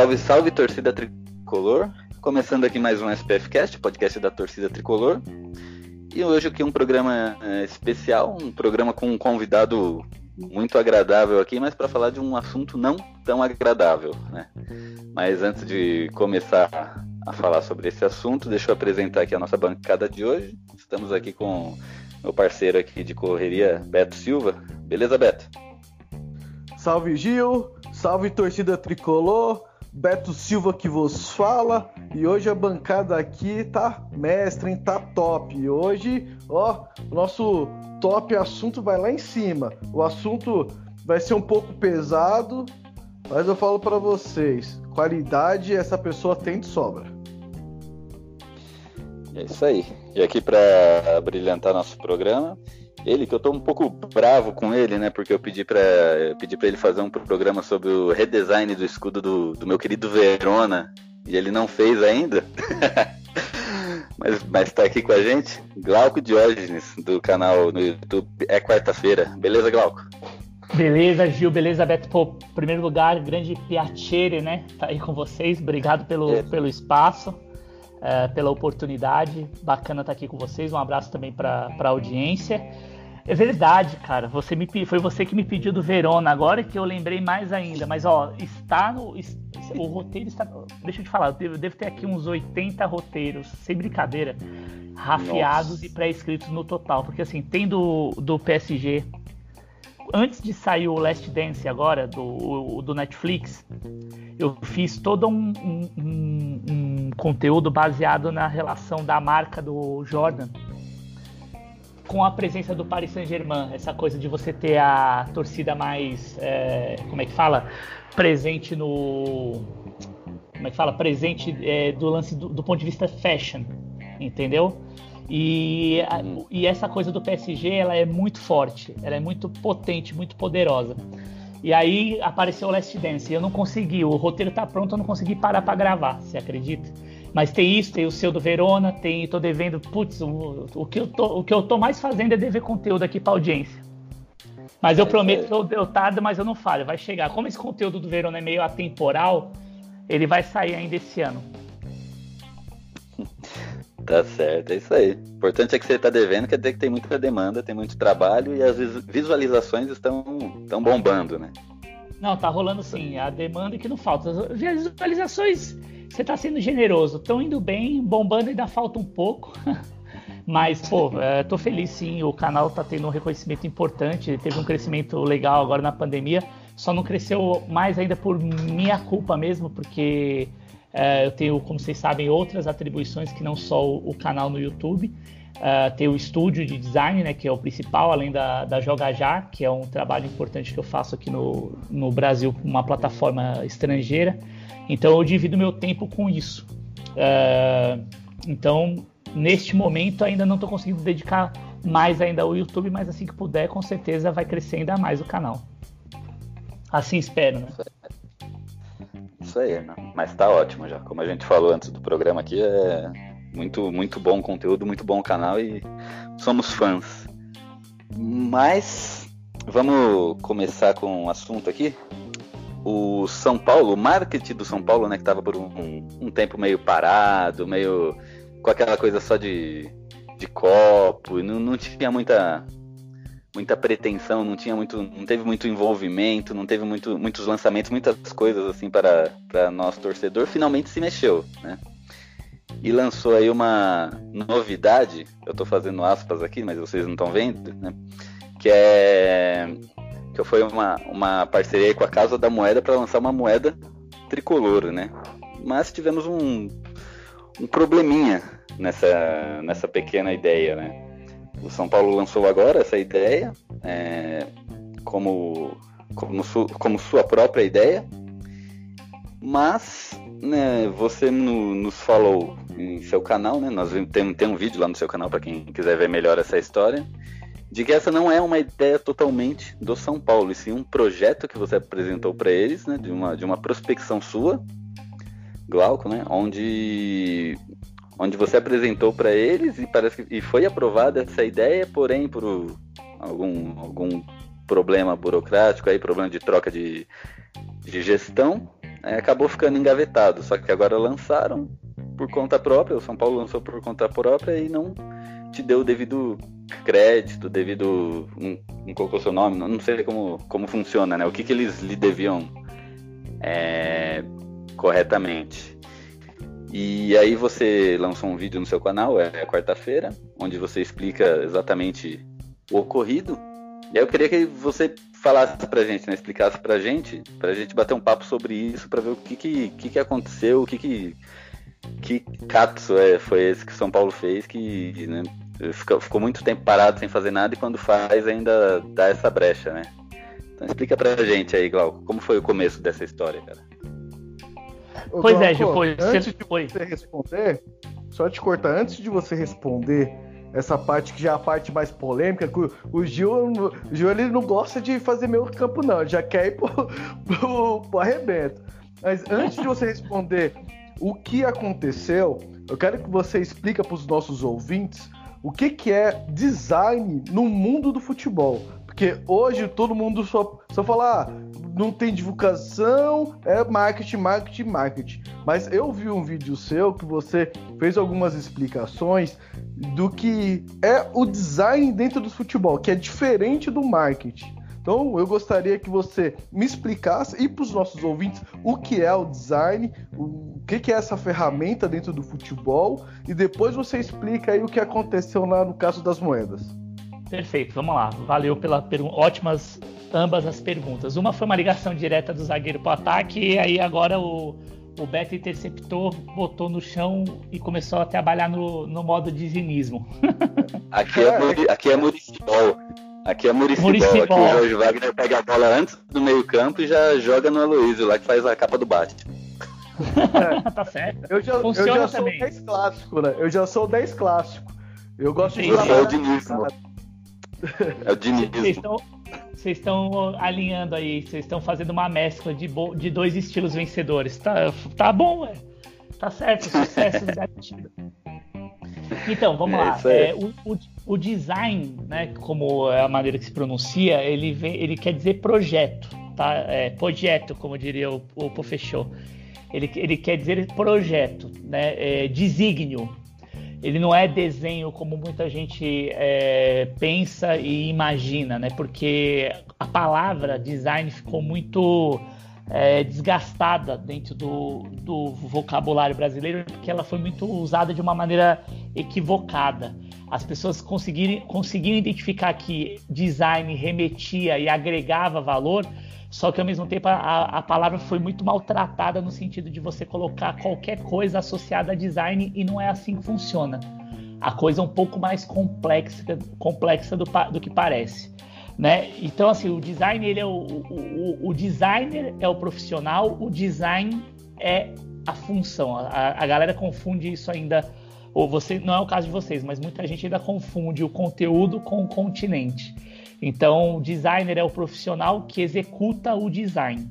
Salve, salve torcida tricolor. Começando aqui mais um SPF Cast, podcast da torcida tricolor. E hoje aqui um programa é, especial, um programa com um convidado muito agradável aqui, mas para falar de um assunto não tão agradável, né? Mas antes de começar a falar sobre esse assunto, deixa eu apresentar aqui a nossa bancada de hoje. Estamos aqui com meu parceiro aqui de correria, Beto Silva. Beleza, Beto? Salve Gil, salve torcida tricolor, Beto Silva que vos fala. E hoje a bancada aqui tá mestre, hein? tá top. E hoje, ó, o nosso top assunto vai lá em cima. O assunto vai ser um pouco pesado, mas eu falo para vocês, qualidade essa pessoa tem de sobra. É isso aí. E aqui para brilhantar nosso programa, ele que eu tô um pouco bravo com ele, né? Porque eu pedi para pedi ele fazer um programa sobre o redesign do escudo do, do meu querido Verona e ele não fez ainda. mas, mas tá aqui com a gente, Glauco Diógenes, do canal no YouTube É Quarta-feira. Beleza, Glauco? Beleza, Gil, beleza, Beto. Pô, primeiro lugar, grande piacere, né? Tá aí com vocês. Obrigado pelo, é. pelo espaço, é, pela oportunidade. Bacana estar tá aqui com vocês. Um abraço também para a audiência. É verdade, cara. Você me, foi você que me pediu do Verona, agora que eu lembrei mais ainda. Mas, ó, está no. O roteiro está. Deixa eu te falar, eu devo, eu devo ter aqui uns 80 roteiros, sem brincadeira, rafiados Nossa. e pré-escritos no total. Porque, assim, tem do, do PSG. Antes de sair o Last Dance agora, do, do Netflix, eu fiz todo um, um, um, conteúdo baseado na relação da marca do Jordan com a presença do Paris Saint-Germain, essa coisa de você ter a torcida mais, é, como é que fala, presente no, como é que fala, presente é, do lance do, do, ponto de vista fashion, entendeu? E, e essa coisa do PSG, ela é muito forte, ela é muito potente, muito poderosa. E aí apareceu o Last Dance, e eu não consegui, o roteiro tá pronto, eu não consegui parar para gravar, você acredita? Mas tem isso, tem o seu do Verona, tem, tô devendo, putz, o, o, que eu tô, o que eu tô mais fazendo é dever conteúdo aqui pra audiência. Mas eu é, prometo que eu, eu tardo, mas eu não falho, vai chegar. Como esse conteúdo do Verona é meio atemporal, ele vai sair ainda esse ano. Tá certo, é isso aí. O importante é que você está devendo, quer dizer que tem muita demanda, tem muito trabalho e as visualizações estão, estão bombando, né? Não, tá rolando sim. A demanda que não falta. As visualizações você tá sendo generoso. Estão indo bem, bombando ainda falta um pouco. Mas, pô, é, tô feliz sim. O canal tá tendo um reconhecimento importante. Teve um crescimento legal agora na pandemia. Só não cresceu mais ainda por minha culpa mesmo, porque é, eu tenho, como vocês sabem, outras atribuições que não só o, o canal no YouTube. Uh, tem o estúdio de design, né, que é o principal, além da, da Já, que é um trabalho importante que eu faço aqui no, no Brasil, uma plataforma estrangeira. Então eu divido meu tempo com isso. Uh, então, neste momento, ainda não estou conseguindo dedicar mais ainda ao YouTube, mas assim que puder, com certeza vai crescer ainda mais o canal. Assim espero, né? Isso aí, né? mas tá ótimo já. Como a gente falou antes do programa aqui, é muito, muito bom conteúdo, muito bom canal e somos fãs. Mas vamos começar com um assunto aqui o São Paulo, o marketing do São Paulo, né, que estava por um, um, tempo meio parado, meio com aquela coisa só de, de copo, e não, não tinha muita muita pretensão, não tinha muito, não teve muito envolvimento, não teve muito, muitos lançamentos, muitas coisas assim para para nosso torcedor, finalmente se mexeu, né? E lançou aí uma novidade, eu estou fazendo aspas aqui, mas vocês não estão vendo, né? Que é que foi uma, uma parceria com a Casa da Moeda para lançar uma moeda tricolor, né? Mas tivemos um, um probleminha nessa, nessa pequena ideia, né? O São Paulo lançou agora essa ideia é, como, como, su, como sua própria ideia Mas né, você no, nos falou em seu canal, né? Nós tem, tem um vídeo lá no seu canal para quem quiser ver melhor essa história, de que essa não é uma ideia totalmente do São Paulo, e sim um projeto que você apresentou para eles, né? De uma, de uma prospecção sua, Glauco, né? Onde onde você apresentou para eles e parece que, e foi aprovada essa ideia, porém por algum algum problema burocrático aí, problema de troca de, de gestão, é, acabou ficando engavetado. Só que agora lançaram por conta própria, o São Paulo lançou por conta própria e não te deu o devido crédito, devido. Não, não colocou seu nome, não sei como, como funciona, né? O que, que eles lhe deviam é, corretamente. E aí você lançou um vídeo no seu canal, é quarta-feira, onde você explica exatamente o ocorrido. E aí eu queria que você falasse pra gente, né? Explicasse pra gente, pra gente bater um papo sobre isso, pra ver o que que, que, que aconteceu, o que que. Que catso é, foi esse que São Paulo fez que né, ficou, ficou muito tempo parado sem fazer nada e quando faz ainda dá essa brecha, né? Então explica pra gente aí, Glauco, como foi o começo dessa história, cara? Pois é, Gil, foi. Antes de você responder, só te cortar, antes de você responder essa parte que já é a parte mais polêmica, que o, o Gil, o Gil ele não gosta de fazer meio campo, não, ele já quer ir pro, pro, pro arrebento. Mas antes de você responder o que aconteceu, eu quero que você explique para os nossos ouvintes o que, que é design no mundo do futebol. Porque hoje todo mundo só, só fala, ah, não tem divulgação, é marketing, marketing, marketing. Mas eu vi um vídeo seu que você fez algumas explicações do que é o design dentro do futebol, que é diferente do marketing. Então eu gostaria que você me explicasse e para os nossos ouvintes o que é o design, o que é essa ferramenta dentro do futebol e depois você explica aí o que aconteceu lá no caso das moedas. Perfeito, vamos lá. Valeu pela pergunta. Ótimas ambas as perguntas. Uma foi uma ligação direta do zagueiro para o ataque, e aí agora o, o Beto interceptou, botou no chão e começou a trabalhar no, no modo de zinismo. Aqui é, aqui é municipal. Aqui é municipal. Aqui o Jorge Wagner pega a bola antes do meio-campo e já joga no Aloysio, lá que faz a capa do Batman. tá certo. Eu já, eu já sou 10 clássico, né? Eu já sou 10 clássico. Eu gosto Sim, de jogar. O dinizmo. É o. Vocês estão, alinhando aí, vocês estão fazendo uma mescla de, de dois estilos vencedores. Tá, tá bom, ué. Tá certo, sucesso garantido. Então, vamos é lá. É, o, o, o, design, né, como é a maneira que se pronuncia, ele, vem, ele quer dizer projeto, tá? É, projeto, como diria o, o Pofechou. Ele, ele quer dizer projeto, né? É, desígnio, ele não é desenho como muita gente é, pensa e imagina, né? Porque a palavra design ficou muito é, desgastada dentro do, do vocabulário brasileiro, porque ela foi muito usada de uma maneira equivocada. As pessoas conseguiram, identificar que design remetia e agregava valor só que ao mesmo tempo a, a palavra foi muito maltratada no sentido de você colocar qualquer coisa associada a design e não é assim que funciona. A coisa é um pouco mais complexa, complexa do, do que parece. Né? Então, assim, o design ele é o, o, o designer é o profissional, o design é a função. A, a galera confunde isso ainda, ou você não é o caso de vocês, mas muita gente ainda confunde o conteúdo com o continente. Então, o designer é o profissional que executa o design.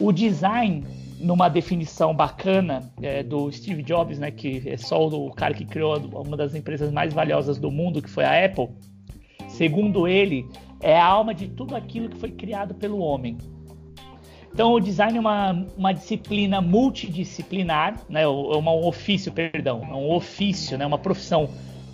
O design, numa definição bacana é, do Steve Jobs, né, que é só o cara que criou uma das empresas mais valiosas do mundo, que foi a Apple, segundo ele, é a alma de tudo aquilo que foi criado pelo homem. Então, o design é uma, uma disciplina multidisciplinar, né, é um ofício, perdão, é um ofício, né, uma profissão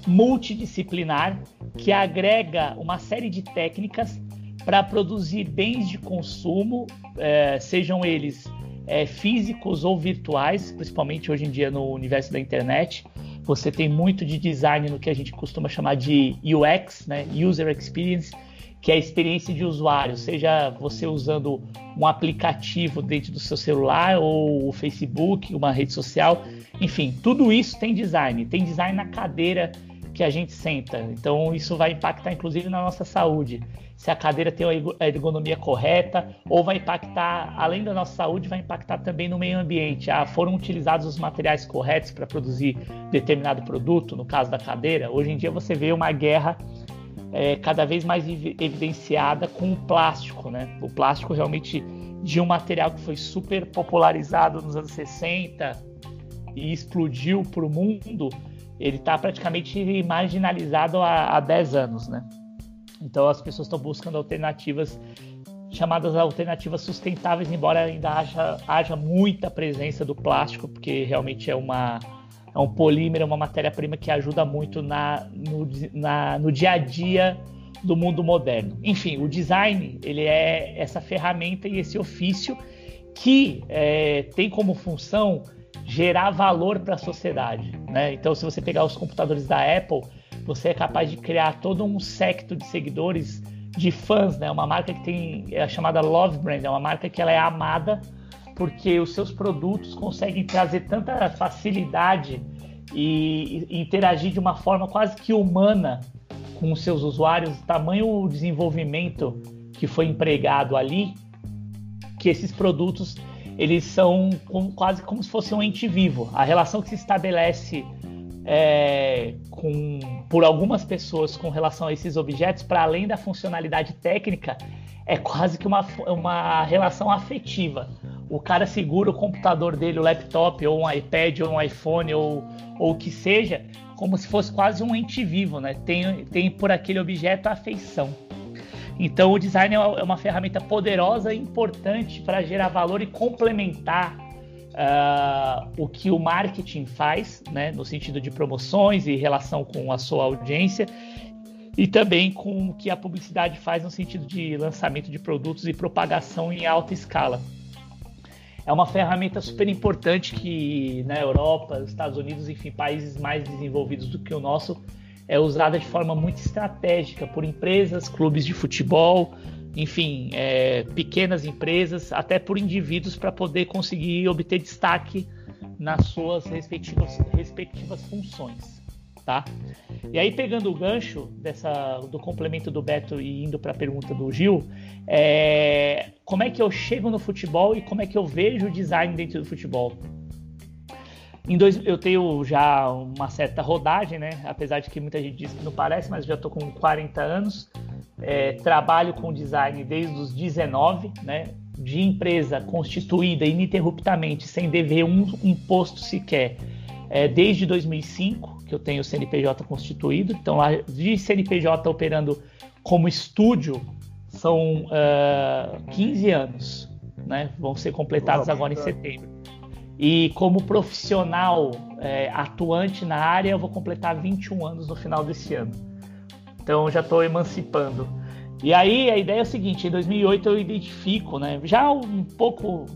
multidisciplinar que agrega uma série de técnicas para produzir bens de consumo, é, sejam eles é, físicos ou virtuais, principalmente hoje em dia no universo da internet. Você tem muito de design no que a gente costuma chamar de UX, né? User Experience, que é a experiência de usuário, seja você usando um aplicativo dentro do seu celular ou o Facebook, uma rede social, enfim, tudo isso tem design. Tem design na cadeira que a gente senta. Então isso vai impactar inclusive na nossa saúde. Se a cadeira tem a ergonomia correta, ou vai impactar, além da nossa saúde, vai impactar também no meio ambiente. Ah, foram utilizados os materiais corretos para produzir determinado produto, no caso da cadeira. Hoje em dia você vê uma guerra é, cada vez mais evidenciada com o plástico, né? O plástico realmente de um material que foi super popularizado nos anos 60 e explodiu para o mundo, ele está praticamente marginalizado há, há 10 anos, né? Então as pessoas estão buscando alternativas chamadas alternativas sustentáveis, embora ainda haja, haja muita presença do plástico, porque realmente é uma é um polímero, é uma matéria-prima que ajuda muito na no, na, no dia a dia do mundo moderno. Enfim, o design ele é essa ferramenta e esse ofício que é, tem como função gerar valor para a sociedade. Né? Então, se você pegar os computadores da Apple, você é capaz de criar todo um secto de seguidores, de fãs, né? Uma marca que tem é chamada Love Brand, é uma marca que ela é amada porque os seus produtos conseguem trazer tanta facilidade e, e interagir de uma forma quase que humana com os seus usuários, tamanho o desenvolvimento que foi empregado ali, que esses produtos eles são como, quase como se fosse um ente vivo. A relação que se estabelece é, com, por algumas pessoas com relação a esses objetos, para além da funcionalidade técnica, é quase que uma, uma relação afetiva. O cara segura o computador dele, o laptop, ou um iPad, ou um iPhone, ou, ou o que seja, como se fosse quase um ente vivo, né? Tem, tem por aquele objeto a afeição. Então o design é uma é ferramenta poderosa e importante para gerar valor e complementar uh, o que o marketing faz, né? No sentido de promoções e relação com a sua audiência e também com o que a publicidade faz no sentido de lançamento de produtos e propagação em alta escala é uma ferramenta super importante que na Europa, Estados Unidos, enfim, países mais desenvolvidos do que o nosso, é usada de forma muito estratégica por empresas, clubes de futebol, enfim, é, pequenas empresas, até por indivíduos para poder conseguir obter destaque nas suas respectivas, respectivas funções tá? E aí pegando o gancho dessa do complemento do Beto e indo para a pergunta do Gil, é, como é que eu chego no futebol e como é que eu vejo o design dentro do futebol? Em dois, eu tenho já uma certa rodagem, né? Apesar de que muita gente diz que não parece, mas já estou com 40 anos. É, trabalho com design desde os 19, né? De empresa constituída ininterruptamente, sem dever um, um posto sequer, é, desde 2005 que eu tenho o CNPJ constituído. Então, lá de CNPJ operando como estúdio são uh, eh, 15 anos, né? Vão ser completados agora em setembro. E como profissional é, atuante na área, eu vou completar 21 anos no final desse ano. Então, já estou emancipando. E aí, a ideia é o seguinte: em 2008 eu identifico, né? Já um pouco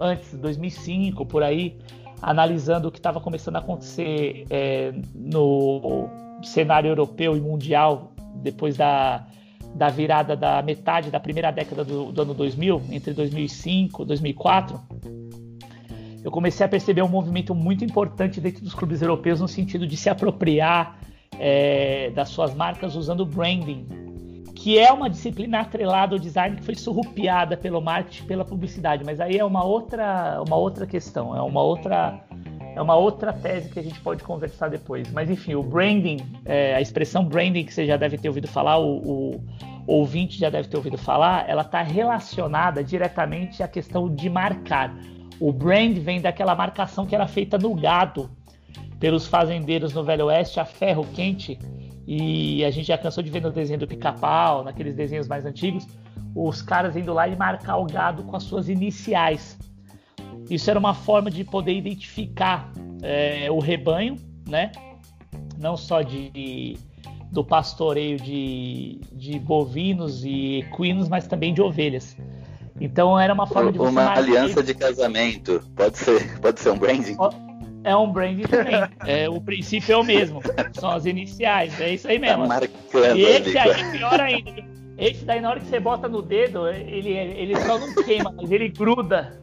antes, 2005, por aí, analisando o que estava começando a acontecer é, no cenário europeu e mundial depois da, da virada da metade da primeira década do, do ano 2000, entre 2005 e 2004, eu comecei a perceber um movimento muito importante dentro dos clubes europeus no sentido de se apropriar é, das suas marcas usando branding, que é uma disciplina atrelada ao design que foi surrupiada pelo marketing, pela publicidade, mas aí é uma outra, uma outra questão, é uma outra, é uma outra tese que a gente pode conversar depois. Mas enfim, o branding, é, a expressão branding que você já deve ter ouvido falar, o, o ouvinte já deve ter ouvido falar, ela está relacionada diretamente à questão de marcar. O brand vem daquela marcação que era feita no gado pelos fazendeiros no Velho Oeste a ferro quente e a gente já cansou de ver no desenho do pica-pau, naqueles desenhos mais antigos, os caras indo lá e marcar o gado com as suas iniciais. Isso era uma forma de poder identificar é, o rebanho, né? Não só de, do pastoreio de, de bovinos e equinos, mas também de ovelhas. Então era uma forma de você uma aliança de casamento. Pode ser, pode ser um branding é um branding também. É, o princípio é o mesmo. São as iniciais. É isso aí mesmo. Tá e esse aí é pior ainda. Esse daí, na hora que você bota no dedo, ele, ele só não queima, mas ele gruda.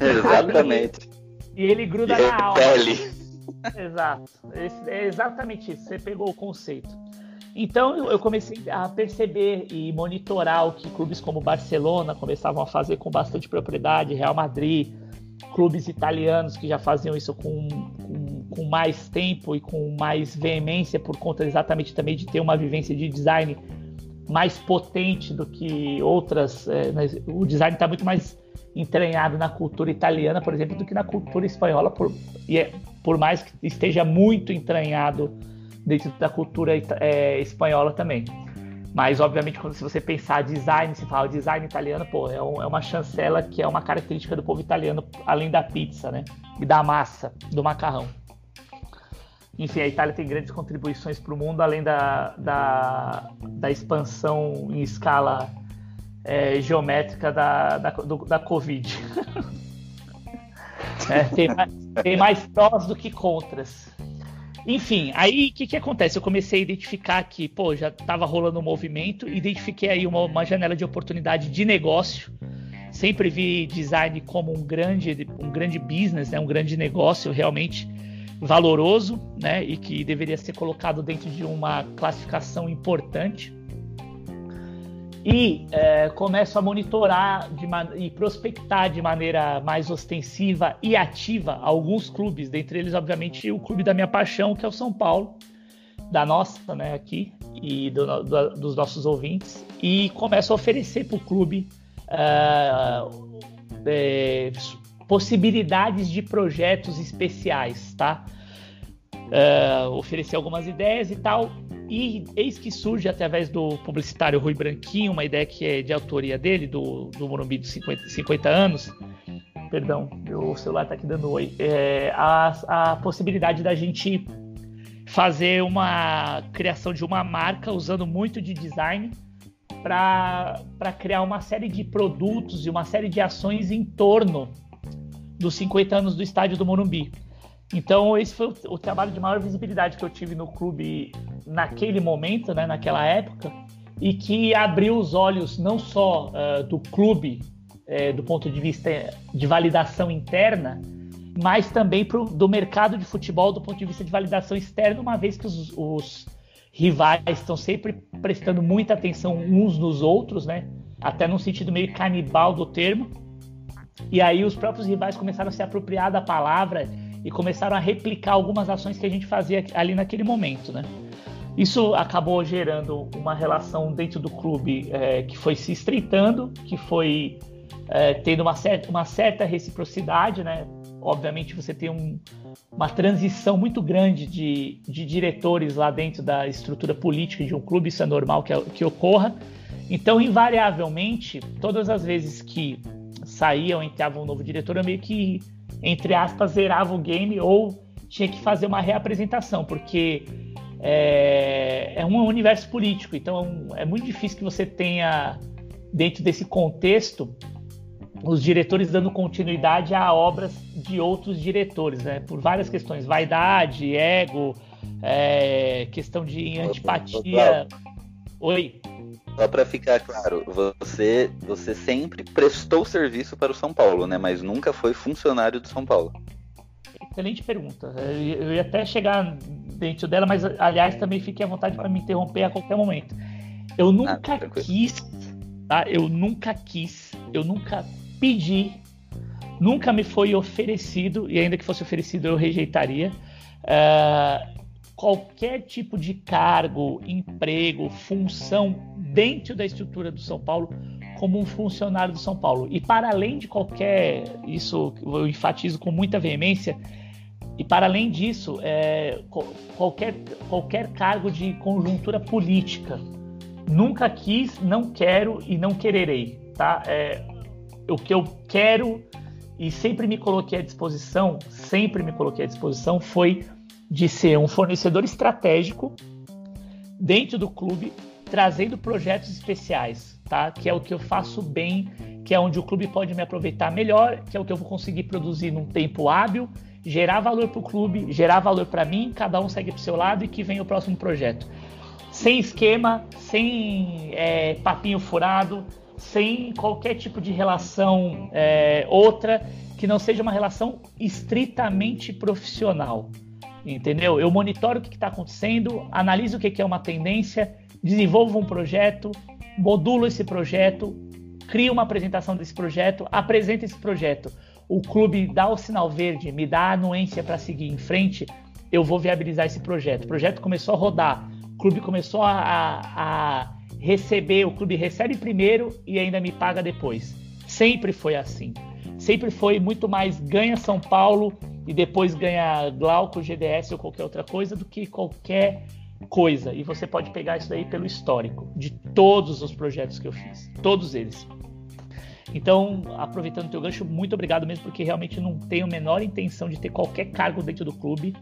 Exatamente. e ele gruda e na alma. Exato. É exatamente isso. Você pegou o conceito. Então eu comecei a perceber e monitorar o que clubes como Barcelona começavam a fazer com bastante propriedade, Real Madrid, clubes italianos que já faziam isso com, com, com, mais tempo e com mais veemência por conta exatamente também de ter uma vivência de design mais potente do que outras. É, o design está muito mais entranhado na cultura italiana, por exemplo, do que na cultura espanhola, por, e é, por mais que esteja muito entranhado dentro da cultura é, espanhola também. Mas, obviamente, quando se você pensar design, se fala design italiano, pô, é, um, é, uma chancela que é uma característica do povo italiano, além da pizza, né? E da massa, do macarrão. Enfim, a Itália tem grandes contribuições para o mundo, além da, da, da, expansão em escala é, geométrica da, da, do, da Covid. é, tem, mais, tem mais prós do que contras. Enfim, aí o que, que acontece? Eu comecei a identificar que, pô, já estava rolando um movimento, identifiquei aí uma, uma janela de oportunidade de negócio. Sempre vi design como um grande, um grande business, né? um grande negócio realmente valoroso, né? E que deveria ser colocado dentro de uma classificação importante e é, começo a monitorar e prospectar de maneira mais ostensiva e ativa alguns clubes, dentre eles, obviamente, o clube da minha paixão, que é o São Paulo, da nossa, né, aqui, e do, do, dos nossos ouvintes, e começo a oferecer para o clube é, é, possibilidades de projetos especiais, tá? É, oferecer algumas ideias e tal, e eis que surge, através do publicitário Rui Branquinho, uma ideia que é de autoria dele, do, do Morumbi dos 50, 50 anos. Perdão, meu celular está aqui dando oi. É, a, a possibilidade da gente fazer uma criação de uma marca usando muito de design para criar uma série de produtos e uma série de ações em torno dos 50 anos do estádio do Morumbi. Então, esse foi o, trabalho de maior visibilidade que eu tive no clube naquele momento, né, naquela época, e que abriu os olhos não só uh, do clube, uh, do ponto de vista de validação interna, mas também pro, do mercado de futebol do ponto de vista de validação externa, uma vez que os, os rivais estão sempre prestando muita atenção uns nos outros, né? Até num sentido meio canibal do termo. E aí os próprios rivais começaram a se apropriar da palavra e começaram a replicar algumas ações que a gente fazia ali naquele momento, né? Isso acabou gerando uma relação dentro do clube é, que foi se estreitando, que foi é, tendo uma certa, uma certa reciprocidade, né? Obviamente você tem um, uma transição muito grande de, de diretores lá dentro da estrutura política de um clube, isso é normal que, que ocorra. Então, invariavelmente, todas as vezes que saía ou entrava um novo diretor, eu meio que entre aspas, zerava o game ou tinha que fazer uma reapresentação, porque é, é um universo político, então é muito difícil que você tenha, dentro desse contexto, os diretores dando continuidade a obras de outros diretores, né? Por várias questões, vaidade, ego, é, questão de antipatia. Oi. Só para ficar claro, você, você sempre prestou serviço para o São Paulo, né? Mas nunca foi funcionário do São Paulo. Excelente pergunta. Eu ia até chegar dentro dela, mas aliás também fique à vontade para me interromper a qualquer momento. Eu nunca ah, quis, tá? Eu nunca quis, eu nunca pedi, nunca me foi oferecido e ainda que fosse oferecido eu rejeitaria. Uh, qualquer tipo de cargo, emprego, função dentro da estrutura do São Paulo como um funcionário do São Paulo. E para além de qualquer, isso eu enfatizo com muita veemência, e para além disso, é, qualquer, qualquer cargo de conjuntura política. Nunca quis, não quero e não quererei. Tá? É, o que eu quero e sempre me coloquei à disposição, sempre me coloquei à disposição, foi de ser um fornecedor estratégico dentro do clube trazendo projetos especiais, tá? Que é o que eu faço bem, que é onde o clube pode me aproveitar melhor, que é o que eu vou conseguir produzir num tempo hábil, gerar valor para o clube, gerar valor para mim, cada um segue para o seu lado e que vem o próximo projeto. Sem esquema, sem é, papinho furado, sem qualquer tipo de relação é, outra que não seja uma relação estritamente profissional. Entendeu? Eu monitoro o que está acontecendo, analiso o que, que é uma tendência, desenvolvo um projeto, modulo esse projeto, crio uma apresentação desse projeto, apresento esse projeto. O clube dá o sinal verde, me dá a anuência para seguir em frente, eu vou viabilizar esse projeto. O projeto começou a rodar, o clube começou a, a, a receber, o clube recebe primeiro e ainda me paga depois. Sempre foi assim. Sempre foi muito mais ganha São Paulo e depois ganha Glauco, GDS ou qualquer outra coisa do que qualquer coisa. E você pode pegar isso daí pelo histórico de todos os projetos que eu fiz, todos eles. Então, aproveitando o teu gancho, muito obrigado mesmo, porque realmente não tenho a menor intenção de ter qualquer cargo dentro do clube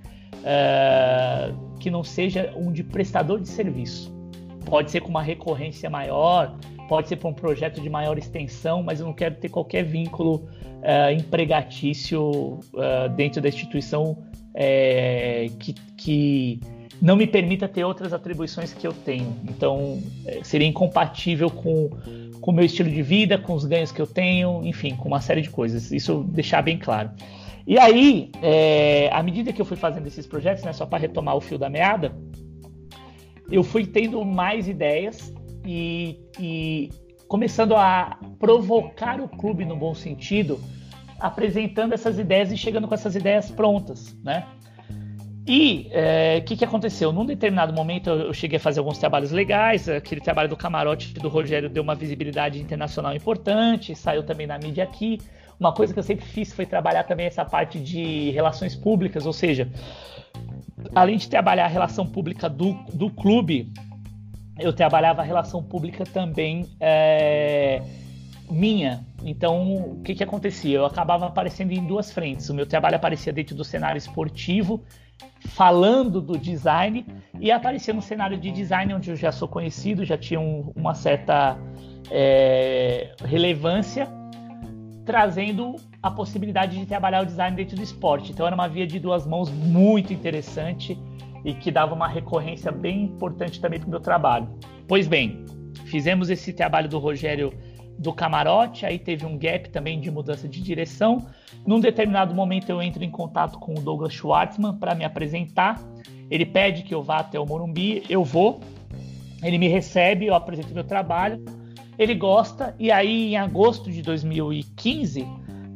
uh, que não seja um de prestador de serviço. Pode ser com uma recorrência maior, pode ser para um projeto de maior extensão, mas eu não quero ter qualquer vínculo uh, empregatício uh, dentro da instituição que, que não me permita ter outras atribuições que eu tenho. Então, seria incompatível com com o meu estilo de vida, com os ganhos que eu tenho, enfim, com uma série de coisas. Isso deixar bem claro. E aí, é, à medida que eu fui fazendo esses projetos, né, só para retomar o fio da meada, eu fui tendo mais ideias e, e começando a provocar o clube no bom sentido, apresentando essas ideias e chegando com essas ideias prontas, né? E o é, que, que aconteceu? Num determinado momento eu, cheguei a fazer alguns trabalhos legais, aquele trabalho do camarote do Rogério deu uma visibilidade internacional importante, saiu também na mídia aqui. Uma coisa que eu sempre fiz foi trabalhar também essa parte de relações públicas, ou seja, além de trabalhar a relação pública do, do clube, eu trabalhava a relação pública também é, minha. Então, o que, que acontecia? Eu acabava aparecendo em duas frentes. O meu trabalho aparecia dentro do cenário esportivo falando do design e aparecer no cenário de design onde eu já sou conhecido, já tinha um, uma certa é, relevância, trazendo a possibilidade de trabalhar o design dentro do esporte. Então era uma via de duas mãos muito interessante e que dava uma recorrência bem importante também para o meu trabalho. Pois bem, fizemos esse trabalho do Rogério do camarote, aí teve um gap também de mudança de direção. Num determinado momento eu entro em contato com o Douglas Schwartzman para me apresentar. Ele pede que eu vá até o Morumbi, eu vou. Ele me recebe, eu apresento meu trabalho. Ele gosta e aí em agosto de 2015,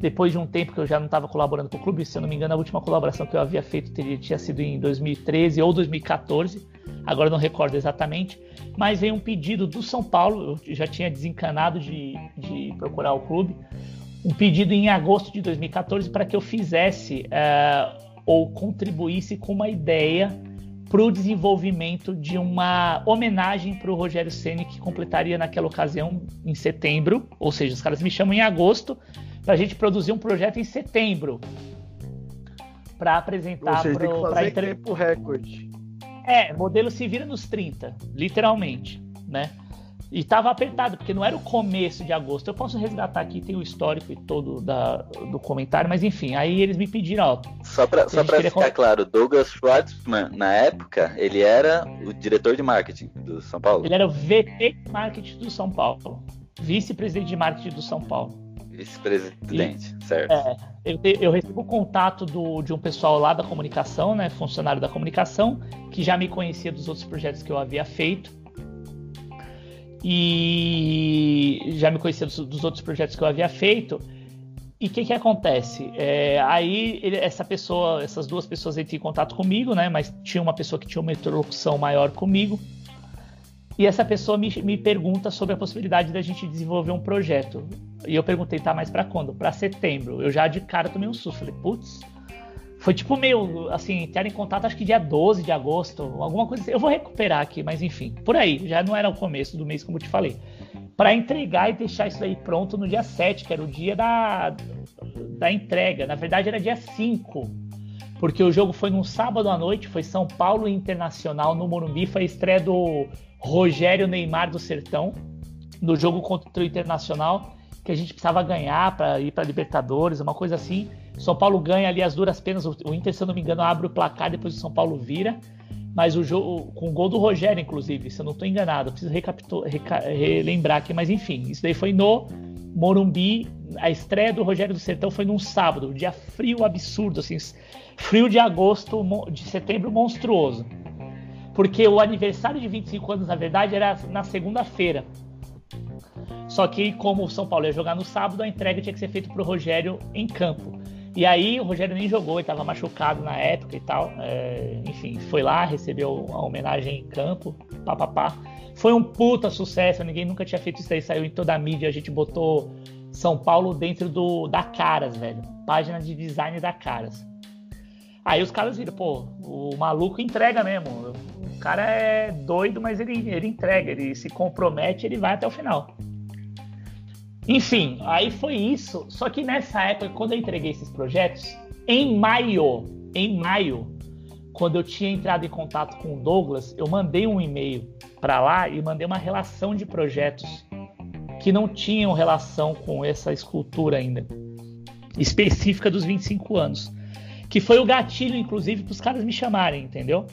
depois de um tempo que eu já não estava colaborando com o clube, se eu não me engano, a última colaboração que eu havia feito teria, tinha sido em 2013 ou 2014 agora não recordo exatamente, mas veio um pedido do São Paulo, eu já tinha desencanado de, de procurar o clube, um pedido em agosto de 2014 para que eu fizesse uh, ou contribuísse com uma ideia para o desenvolvimento de uma homenagem para o Rogério Ceni que completaria naquela ocasião em setembro, ou seja, os caras me chamam em agosto a gente produzir um projeto em setembro para apresentar para tempo recorde. É, modelo se vira nos 30, literalmente, né? E tava apertado, porque não era o começo de agosto. Eu posso resgatar aqui, tem o histórico e todo da, do comentário, mas enfim, aí eles me pediram, ó. Só pra, só pra ficar claro, Douglas Schwartzman, na época, ele era o diretor de marketing do São Paulo? Ele era o VP de marketing do São Paulo. Vice-presidente de marketing do São Paulo. Vice-presidente, certo. É, eu, eu recebo contato do, de um pessoal lá da comunicação, né, funcionário da comunicação, que já me conhecia dos outros projetos que eu havia feito. E já me conhecia dos, dos outros projetos que eu havia feito. E o que, que acontece? É, aí ele, essa pessoa, essas duas pessoas entram em contato comigo, né? Mas tinha uma pessoa que tinha uma interlocução maior comigo. E essa pessoa me, me pergunta sobre a possibilidade da gente desenvolver um projeto. E eu perguntei, tá, mas para quando? Para setembro. Eu já de cara tomei um susto. Falei, putz. Foi tipo meio, assim, entraram em contato acho que dia 12 de agosto, alguma coisa assim. Eu vou recuperar aqui, mas enfim, por aí. Já não era o começo do mês, como eu te falei. Para entregar e deixar isso aí pronto no dia 7, que era o dia da, da entrega. Na verdade, era dia 5 porque o jogo foi num sábado à noite, foi São Paulo Internacional no Morumbi, foi a estreia do Rogério Neymar do Sertão, no jogo contra o Internacional, que a gente precisava ganhar para ir para Libertadores, uma coisa assim. São Paulo ganha ali as duras penas, o Inter, se eu não me engano, abre o placar, depois o São Paulo vira. Mas o jogo, com o gol do Rogério, inclusive, se eu não estou enganado, preciso reca relembrar aqui, mas enfim, isso daí foi no Morumbi, a estreia do Rogério do Sertão foi num sábado, dia frio absurdo, assim, frio de agosto, de setembro monstruoso. Porque o aniversário de 25 anos, na verdade, era na segunda-feira. Só que, como o São Paulo ia jogar no sábado, a entrega tinha que ser feita pro Rogério em campo. E aí o Rogério nem jogou, ele estava machucado na época e tal. É, enfim, foi lá, recebeu a homenagem em campo, papapá. Foi um puta sucesso, ninguém nunca tinha feito isso aí, saiu em toda a mídia, a gente botou São Paulo dentro do da Caras, velho. Página de design da Caras. Aí os caras viram, pô, o maluco entrega mesmo. O cara é doido, mas ele, ele entrega, ele se compromete, ele vai até o final. Enfim, aí foi isso. Só que nessa época, quando eu entreguei esses projetos, em maio, em maio, quando eu tinha entrado em contato com o Douglas, eu mandei um e-mail para lá e mandei uma relação de projetos que não tinham relação com essa escultura ainda, específica dos 25 anos. Que foi o gatilho, inclusive, para os caras me chamarem, entendeu?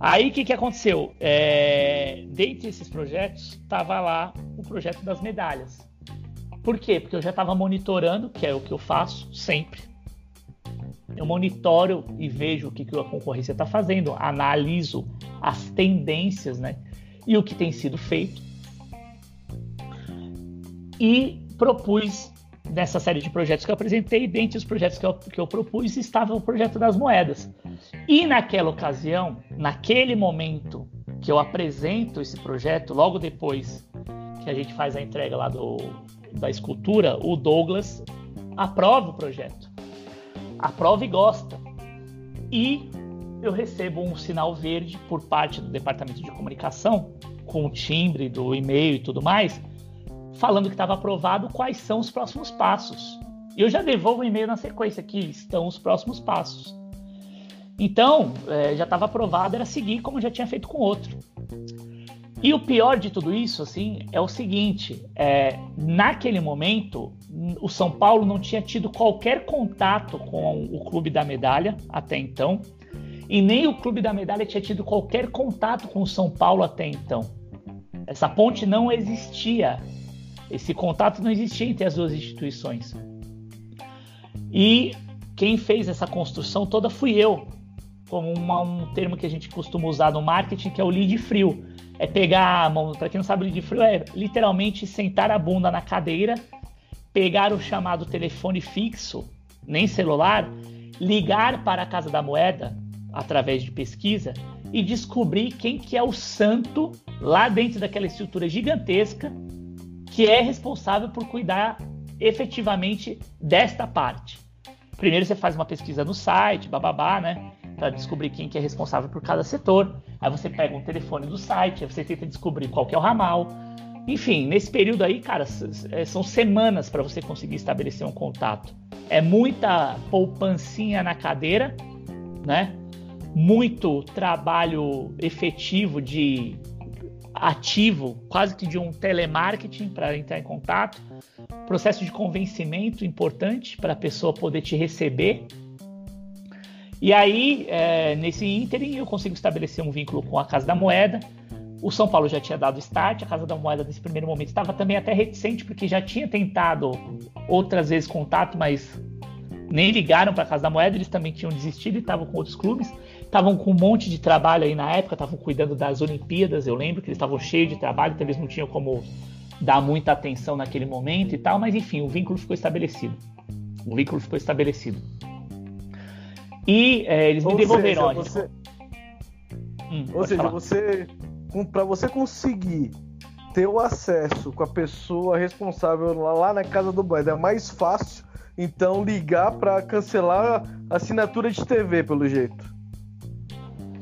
Aí o que, que aconteceu? É... Dentre esses projetos, estava lá o projeto das medalhas. Por quê? Porque eu já estava monitorando, que é o que eu faço sempre. Eu monitoro e vejo o que, que a concorrência está fazendo, analiso as tendências, né? E o que tem sido feito. E propus nessa série de projetos que eu apresentei, dentre os projetos que eu, que eu propus, estava o projeto das moedas. E naquela ocasião, naquele momento que eu apresento esse projeto, logo depois que a gente faz a entrega lá do, da escultura, o Douglas aprova o projeto. Aprova e gosta. E eu recebo um sinal verde por parte do departamento de comunicação, com o timbre do e-mail e tudo mais, falando que estava aprovado quais são os próximos passos. Eu já devolvo o e-mail na sequência, que estão os próximos passos. Então, é, já estava aprovado, era seguir como já tinha feito com outro. E o pior de tudo isso, assim, é o seguinte: é, naquele momento, o São Paulo não tinha tido qualquer contato com o Clube da Medalha até então, e nem o Clube da Medalha tinha tido qualquer contato com o São Paulo até então. Essa ponte não existia, esse contato não existia entre as duas instituições. E quem fez essa construção toda fui eu, como uma, um termo que a gente costuma usar no marketing, que é o lead frio é pegar a mão, para quem não sabe de frio, é literalmente sentar a bunda na cadeira, pegar o chamado telefone fixo, nem celular, ligar para a Casa da Moeda através de pesquisa e descobrir quem que é o santo lá dentro daquela estrutura gigantesca que é responsável por cuidar efetivamente desta parte. Primeiro você faz uma pesquisa no site, bababá, né? Para descobrir quem que é responsável por cada setor. Aí você pega um telefone do site, aí você tenta descobrir qual que é o ramal. Enfim, nesse período aí, cara, é, são semanas para você conseguir estabelecer um contato. É muita poupancinha na cadeira, né? Muito trabalho efetivo de ativo, quase que de um telemarketing para entrar em contato. Processo de convencimento importante para a pessoa poder te receber e aí, é, nesse ínterim, eu consigo estabelecer um vínculo com a Casa da Moeda. O São Paulo já tinha dado start, a Casa da Moeda nesse primeiro momento estava também até reticente, porque já tinha tentado outras vezes contato, mas nem ligaram para a Casa da Moeda, eles também tinham desistido e estavam com outros clubes. Estavam com um monte de trabalho aí na época, estavam cuidando das Olimpíadas, eu lembro que eles estavam cheios de trabalho, então eles não tinham como dar muita atenção naquele momento e tal, mas enfim, o vínculo ficou estabelecido. O vínculo ficou estabelecido. E é, eles me devolveram. Seja, você... Hum, Ou seja, falar. você. Para você conseguir ter o acesso com a pessoa responsável lá, lá na casa do banho é mais fácil então ligar para cancelar a assinatura de TV, pelo jeito.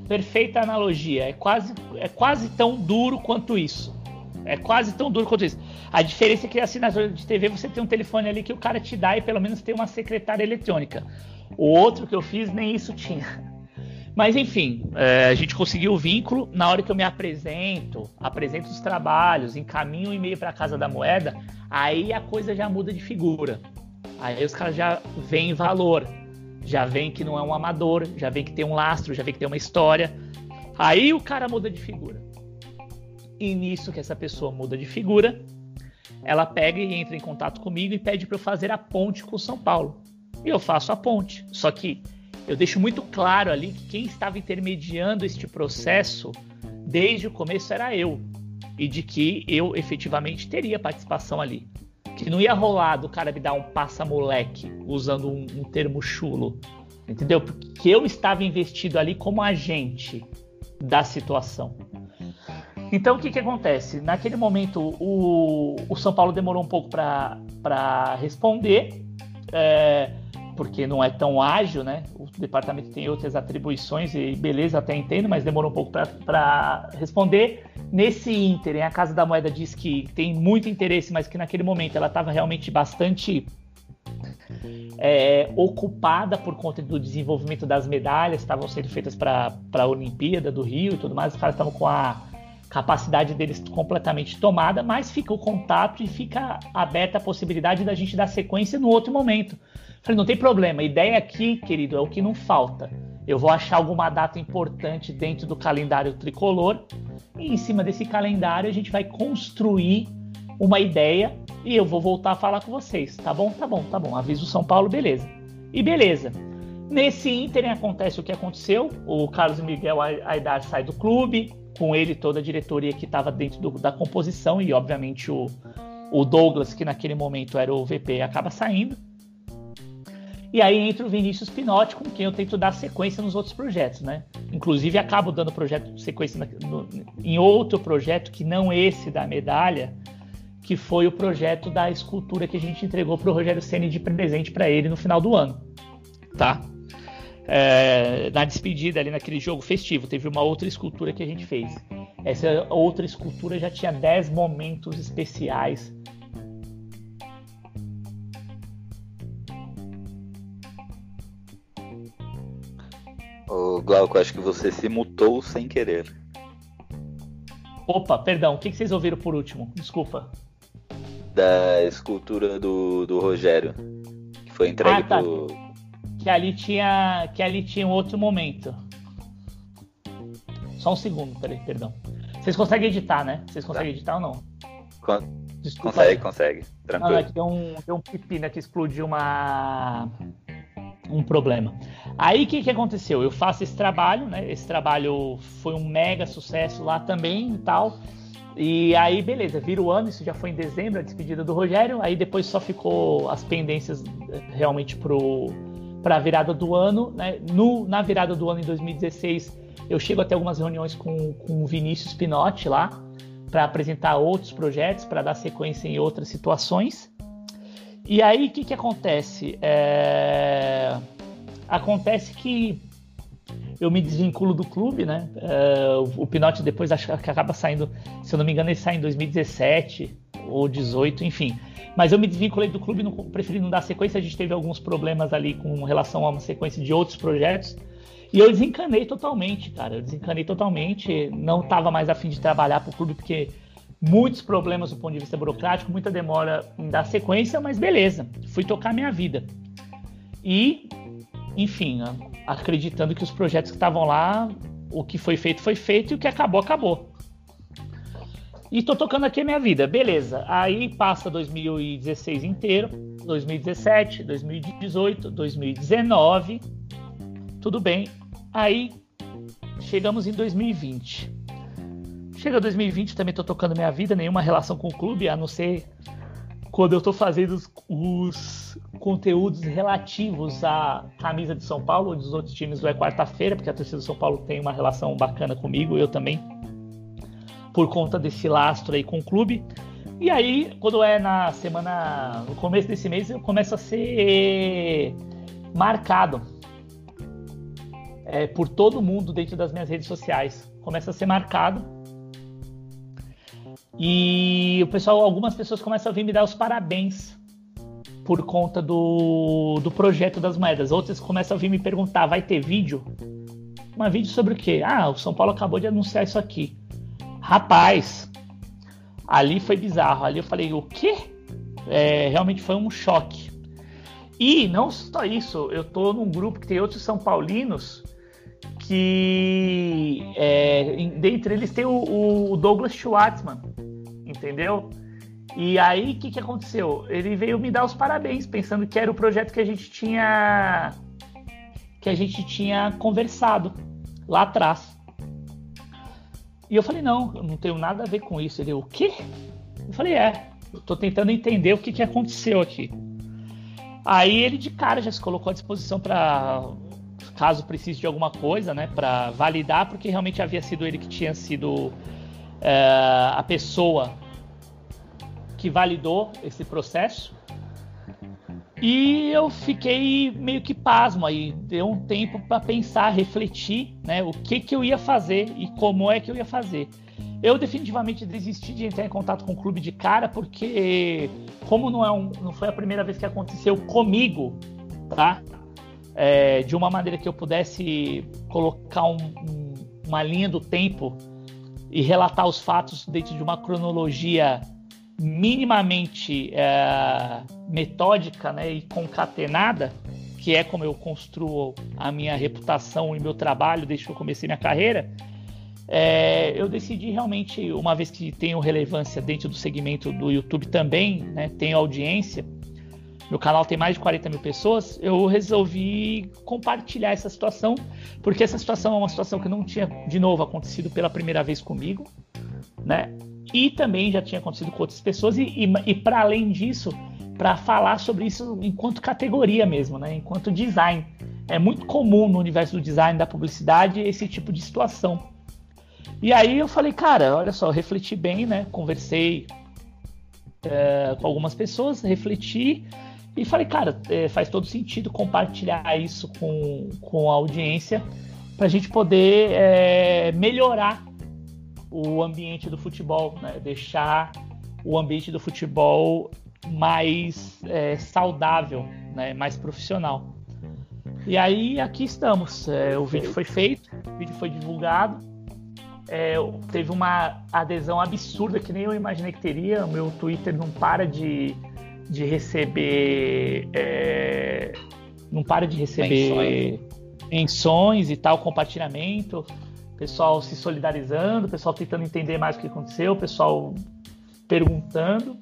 Perfeita analogia. É quase, é quase tão duro quanto isso. É quase tão duro quanto isso. A diferença é que a assinatura de TV você tem um telefone ali que o cara te dá e pelo menos tem uma secretária eletrônica. O outro que eu fiz nem isso tinha. Mas enfim, é, a gente conseguiu o vínculo. Na hora que eu me apresento, apresento os trabalhos, encaminho o e-mail para a Casa da Moeda, aí a coisa já muda de figura. Aí os caras já veem valor, já veem que não é um amador, já veem que tem um lastro, já veem que tem uma história. Aí o cara muda de figura. E nisso que essa pessoa muda de figura, ela pega e entra em contato comigo e pede para eu fazer a ponte com São Paulo. E eu faço a ponte. Só que eu deixo muito claro ali que quem estava intermediando este processo desde o começo era eu. E de que eu efetivamente teria participação ali. Que não ia rolar do cara me dar um passa-moleque, usando um, um termo chulo. Entendeu? Porque eu estava investido ali como agente da situação. Então o que, que acontece? Naquele momento o, o São Paulo demorou um pouco para responder, é, porque não é tão ágil, né? O departamento tem outras atribuições e beleza, até entendo, mas demorou um pouco para responder. Nesse ínterim, a Casa da Moeda diz que tem muito interesse, mas que naquele momento ela estava realmente bastante é, ocupada por conta do desenvolvimento das medalhas, estavam sendo feitas para a Olimpíada do Rio e tudo mais, os caras estavam com a capacidade deles completamente tomada, mas fica o contato e fica aberta a possibilidade da gente dar sequência no outro momento. Falei, não tem problema, ideia aqui, querido, é o que não falta. Eu vou achar alguma data importante dentro do calendário tricolor e em cima desse calendário a gente vai construir uma ideia e eu vou voltar a falar com vocês. Tá bom? Tá bom, tá bom. Aviso São Paulo, beleza. E beleza. Nesse ínterim acontece o que aconteceu. O Carlos Miguel Aidar sai do clube, com ele toda a diretoria que estava dentro do, da composição e, obviamente, o, o Douglas, que naquele momento era o VP, acaba saindo. E aí entra o Vinícius Pinotti, com quem eu tento dar sequência nos outros projetos, né? Inclusive acabo dando projeto sequência no, em outro projeto que não esse da medalha, que foi o projeto da escultura que a gente entregou para o Rogério Ceni de presente para ele no final do ano, tá? É, na despedida ali naquele jogo festivo, teve uma outra escultura que a gente fez. Essa outra escultura já tinha 10 momentos especiais. Ô Glauco, acho que você se mutou sem querer. Opa, perdão, o que vocês ouviram por último? Desculpa da escultura do, do Rogério, que foi entregue ah, tá. pro. Que ali tinha. Que ali tinha um outro momento. Só um segundo, peraí, perdão. Vocês conseguem editar, né? Vocês conseguem tá. editar ou não? Con Desculpa consegue, aí. consegue. Tranquilo. Não, é que deu um, deu um pepino né, que explodiu uma um problema. Aí o que, que aconteceu? Eu faço esse trabalho, né? Esse trabalho foi um mega sucesso lá também e tal. E aí, beleza, vira o ano, isso já foi em dezembro, a despedida do Rogério, aí depois só ficou as pendências eh, realmente para a virada do ano. Né? No, na virada do ano em 2016, eu chego até algumas reuniões com, com o Vinícius Pinotti lá, para apresentar outros projetos, para dar sequência em outras situações. E aí, o que, que acontece? É... Acontece que eu me desvinculo do clube, né? Uh, o Pinotti depois acho que acaba saindo, se eu não me engano, ele sai em 2017 ou 18, enfim. Mas eu me desvinculei do clube, não, preferi não dar sequência. A gente teve alguns problemas ali com relação a uma sequência de outros projetos. E eu desencanei totalmente, cara. Eu desencanei totalmente. Não estava mais afim de trabalhar para o clube, porque muitos problemas do ponto de vista burocrático, muita demora em dar sequência, mas beleza. Fui tocar minha vida. E, enfim, acreditando que os projetos que estavam lá, o que foi feito foi feito e o que acabou, acabou. E tô tocando aqui a minha vida, beleza. Aí passa 2016 inteiro, 2017, 2018, 2019, tudo bem. Aí chegamos em 2020. Chega 2020, também tô tocando minha vida, nenhuma relação com o clube, a não ser quando eu estou fazendo os, os, conteúdos relativos à camisa de São Paulo, dos outros times É Quarta-feira, porque a torcida do São Paulo tem uma relação bacana comigo, eu também, por conta desse lastro aí com o clube. E aí, quando é na semana, no começo desse mês, eu começo a ser marcado é, por todo mundo dentro das minhas redes sociais. Começa a ser marcado e o pessoal, algumas pessoas começam a vir me dar os parabéns por conta do, do projeto das moedas. Outras começam a vir me perguntar: vai ter vídeo? Um vídeo sobre o quê? Ah, o São Paulo acabou de anunciar isso aqui. Rapaz, ali foi bizarro. Ali eu falei: o quê? É, realmente foi um choque. E não só isso, eu tô num grupo que tem outros São Paulinos que é, dentre eles tem o, o Douglas Schwartzman, entendeu? E aí, o que, que aconteceu? Ele veio me dar os parabéns, pensando que era o projeto que a gente tinha que a gente tinha conversado lá atrás. E eu falei, não, eu não tenho nada a ver com isso. Ele, o quê? Eu falei, é, eu tô tentando entender o que, que aconteceu aqui. Aí ele de cara já se colocou à disposição para caso precise de alguma coisa, né, para validar, porque realmente havia sido ele que tinha sido é, a pessoa que validou esse processo. E eu fiquei meio que pasmo aí, deu um tempo para pensar, refletir, né, o que que eu ia fazer e como é que eu ia fazer. Eu definitivamente desisti de entrar em contato com o clube de cara, porque como não, é um, não foi a primeira vez que aconteceu comigo, tá? É, de uma maneira que eu pudesse colocar um, um, uma linha do tempo e relatar os fatos dentro de uma cronologia minimamente é, metódica né, e concatenada, que é como eu construo a minha reputação e meu trabalho desde que eu comecei minha carreira, é, eu decidi realmente, uma vez que tenho relevância dentro do segmento do YouTube também, né, tenho audiência, meu canal tem mais de 40 mil pessoas, eu resolvi compartilhar essa situação, porque essa situação é uma situação que não tinha, de novo, acontecido pela primeira vez comigo, né? E também já tinha acontecido com outras pessoas, e, e, e para além disso, para falar sobre isso enquanto categoria mesmo, né? enquanto design. É muito comum no universo do design, da publicidade, esse tipo de situação. E aí eu falei, cara, olha só, refleti bem, né? Conversei é, com algumas pessoas, refleti e falei, cara, é, faz todo sentido compartilhar isso com, com a audiência para a gente poder é, melhorar o ambiente do futebol, né? deixar o ambiente do futebol mais é, saudável, né? mais profissional. E aí aqui estamos. É, o vídeo foi feito, o vídeo foi divulgado é, teve uma adesão absurda que nem eu imaginei que teria. O meu Twitter não para de, de receber. É, não para de receber menções. e tal, compartilhamento. Pessoal se solidarizando, pessoal tentando entender mais o que aconteceu, pessoal perguntando.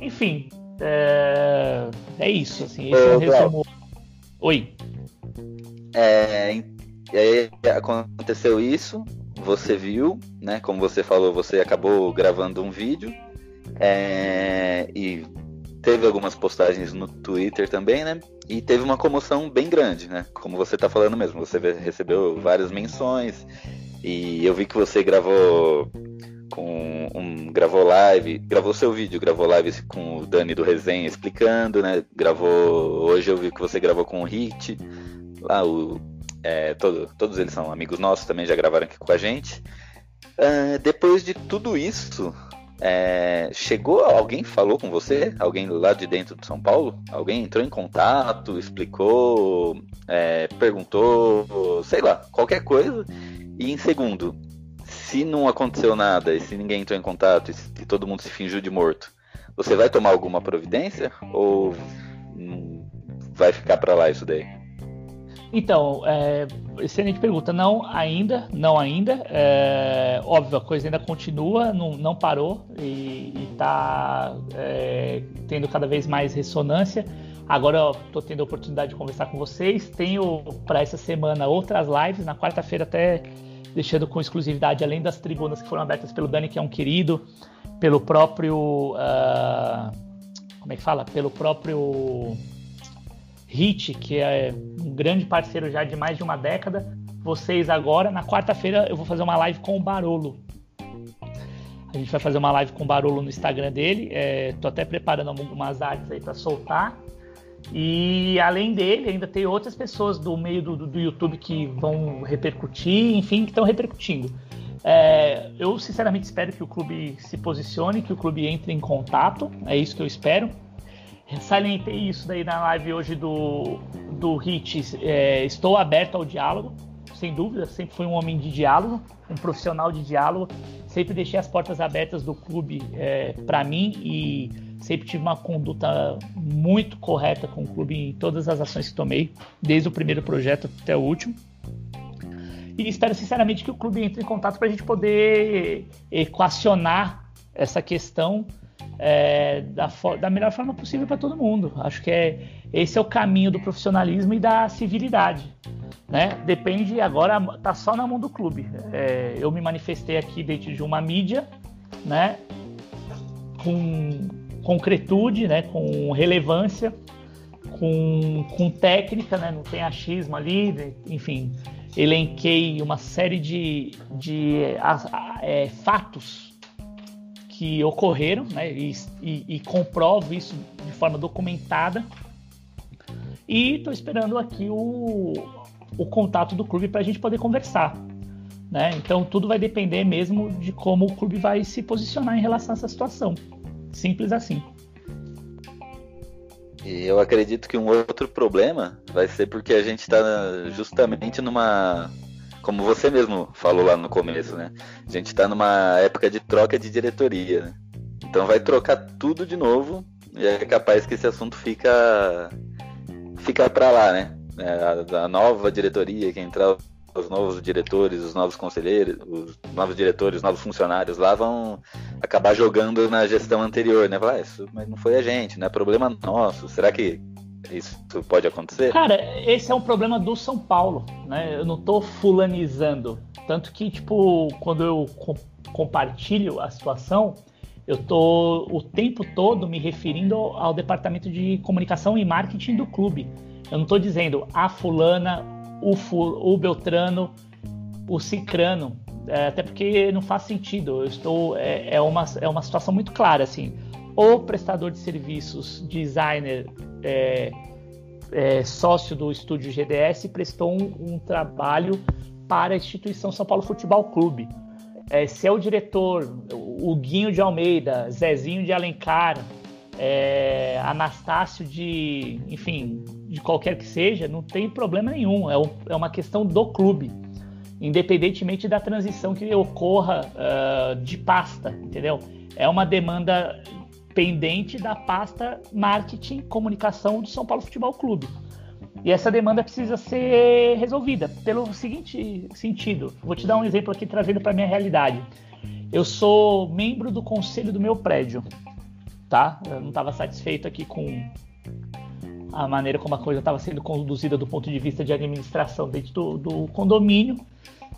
Enfim, é, é isso. Assim, esse é o resumo. Oi. É, aí aconteceu isso, você viu, né? Como você falou, você acabou gravando um vídeo é, e teve algumas postagens no Twitter também, né? E teve uma comoção bem grande, né? Como você tá falando mesmo, você recebeu várias menções e eu vi que você gravou com um gravou live, gravou seu vídeo, gravou live com o Dani do Resenha explicando, né? Gravou hoje eu vi que você gravou com o Hit, lá o é, todo, todos eles são amigos nossos, também já gravaram aqui com a gente. Uh, depois de tudo isso, é, chegou alguém falou com você? Alguém lá de dentro de São Paulo? Alguém entrou em contato, explicou, é, perguntou, sei lá, qualquer coisa. E em segundo, se não aconteceu nada e se ninguém entrou em contato e se todo mundo se fingiu de morto, você vai tomar alguma providência ou vai ficar para lá isso daí? Então, é, excelente pergunta. Não ainda, não ainda. É, óbvio, a coisa ainda continua, não, não parou e está é, tendo cada vez mais ressonância. Agora estou tendo a oportunidade de conversar com vocês. Tenho para essa semana outras lives, na quarta-feira até deixando com exclusividade, além das tribunas que foram abertas pelo Dani, que é um querido, pelo próprio. Uh, como é que fala? Pelo próprio Hit, que é um grande parceiro já de mais de uma década. Vocês agora, na quarta-feira, eu vou fazer uma live com o Barolo. A gente vai fazer uma live com o Barolo no Instagram dele. É, tô até preparando algumas artes aí para soltar. E além dele, ainda tem outras pessoas do meio do, do YouTube que vão repercutir, enfim, que estão repercutindo. É, eu sinceramente espero que o clube se posicione, que o clube entre em contato. É isso que eu espero salientei isso daí na live hoje do, do Hit. É, estou aberto ao diálogo, sem dúvida. Sempre fui um homem de diálogo, um profissional de diálogo. Sempre deixei as portas abertas do clube é, para mim e sempre tive uma conduta muito correta com o clube em todas as ações que tomei, desde o primeiro projeto até o último. E espero sinceramente que o clube entre em contato para a gente poder equacionar essa questão é, da, da, melhor forma possível para todo mundo. Acho que é, esse é o caminho do profissionalismo e da civilidade. Né? Depende, agora tá só na mão do clube. É, eu me manifestei aqui dentro de uma mídia, né? com concretude, né? com relevância, com, com técnica, né? não tem achismo ali, né? enfim, elenquei uma série de, de é, fatos que ocorreram, né, e, e, e, comprovo isso de forma documentada. E estou esperando aqui o, o contato do clube para a gente poder conversar. Né? Então tudo vai depender mesmo de como o clube vai se posicionar em relação a essa situação. Simples assim. E eu acredito que um outro problema vai ser porque a gente está justamente numa. Como você mesmo falou lá no começo, né? A gente está numa época de troca de diretoria, né? Então vai trocar tudo de novo e é capaz que esse assunto fica fica para lá, né? É, a, a, nova diretoria que entrar os novos diretores, os novos conselheiros, os novos diretores, os novos funcionários lá vão acabar jogando na gestão anterior, né? Falar, ah, isso mas não foi a gente, não é problema nosso. Será que isso pode acontecer? Cara, esse é um problema do São Paulo, né? Eu não tô fulanizando. Tanto que, tipo, quando eu compartilho a situação, eu tô o tempo todo me referindo ao departamento de comunicação e marketing do clube. Eu não estou dizendo a fulana o, o Beltrano, o Cicrano, é, até porque não faz sentido. Eu estou é, é, uma, é uma situação muito clara assim. O prestador de serviços, designer, é, é sócio do estúdio GDS, prestou um, um, trabalho para a instituição São Paulo Futebol Clube. É, se é o diretor, o Guinho de Almeida, Zezinho de Alencar, é, Anastácio de, enfim, de qualquer que seja, não tem problema nenhum. É, é uma questão do clube, independentemente da transição que ocorra uh, de pasta, entendeu? É uma demanda pendente da pasta marketing comunicação do São Paulo Futebol Clube. E essa demanda precisa ser resolvida pelo seguinte sentido. Vou te dar um exemplo aqui trazendo para minha realidade. Eu sou membro do conselho do meu prédio tá? Eu não estava satisfeito aqui com a maneira como a coisa estava sendo conduzida do ponto de vista de administração dentro do, do condomínio.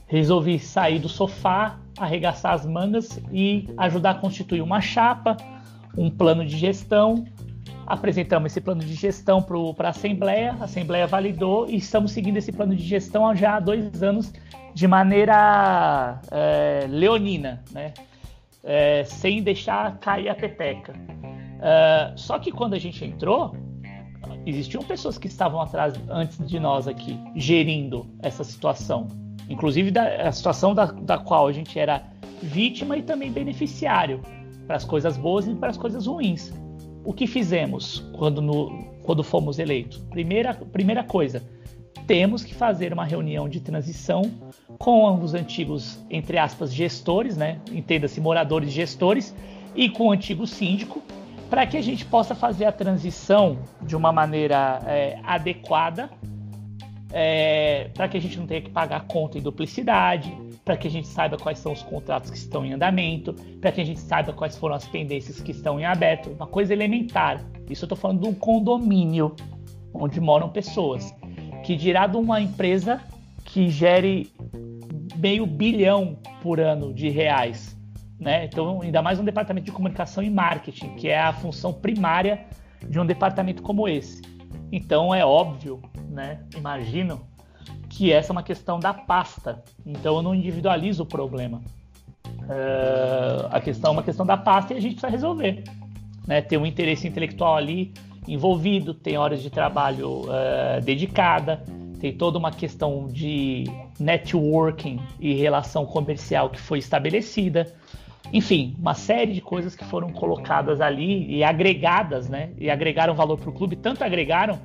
Resolvi sair do sofá, arregaçar as mangas e ajudar a constituir uma chapa, um plano de gestão. Apresentamos esse plano de gestão para a Assembleia, a Assembleia validou e estamos seguindo esse plano de gestão já há dois anos de maneira é, leonina, né? É, sem deixar cair a peteca. Uh, só que quando a gente entrou, existiam pessoas que estavam atrás antes de nós aqui, gerindo essa situação. Inclusive da, a situação da, da qual a gente era vítima e também beneficiário, para as coisas boas e para as coisas ruins. O que fizemos quando, no, quando fomos eleitos? Primeira, primeira coisa, temos que fazer uma reunião de transição com os antigos, entre aspas, gestores, né? Entenda-se moradores gestores, e com o antigo síndico, para que a gente possa fazer a transição de uma maneira é, adequada, é, para que a gente não tenha que pagar conta em duplicidade, para que a gente saiba quais são os contratos que estão em andamento, para que a gente saiba quais foram as pendências que estão em aberto, uma coisa elementar. Isso eu estou falando de um condomínio onde moram pessoas, que dirá de uma empresa que gere meio bilhão por ano de reais né? Então, ainda mais um departamento de comunicação e marketing, que é a função primária de um departamento como esse. Então, é óbvio, né? Imagino que essa é uma questão da pasta. Então, eu não individualizo o problema. Uh, a questão é uma questão da pasta e a gente precisa resolver. Né? Tem um interesse intelectual ali envolvido, tem horas de trabalho uh, dedicada, tem toda uma questão de networking e relação comercial que foi estabelecida. Enfim, uma série de coisas que foram colocadas ali e agregadas, né? E agregaram valor para o clube, tanto agregaram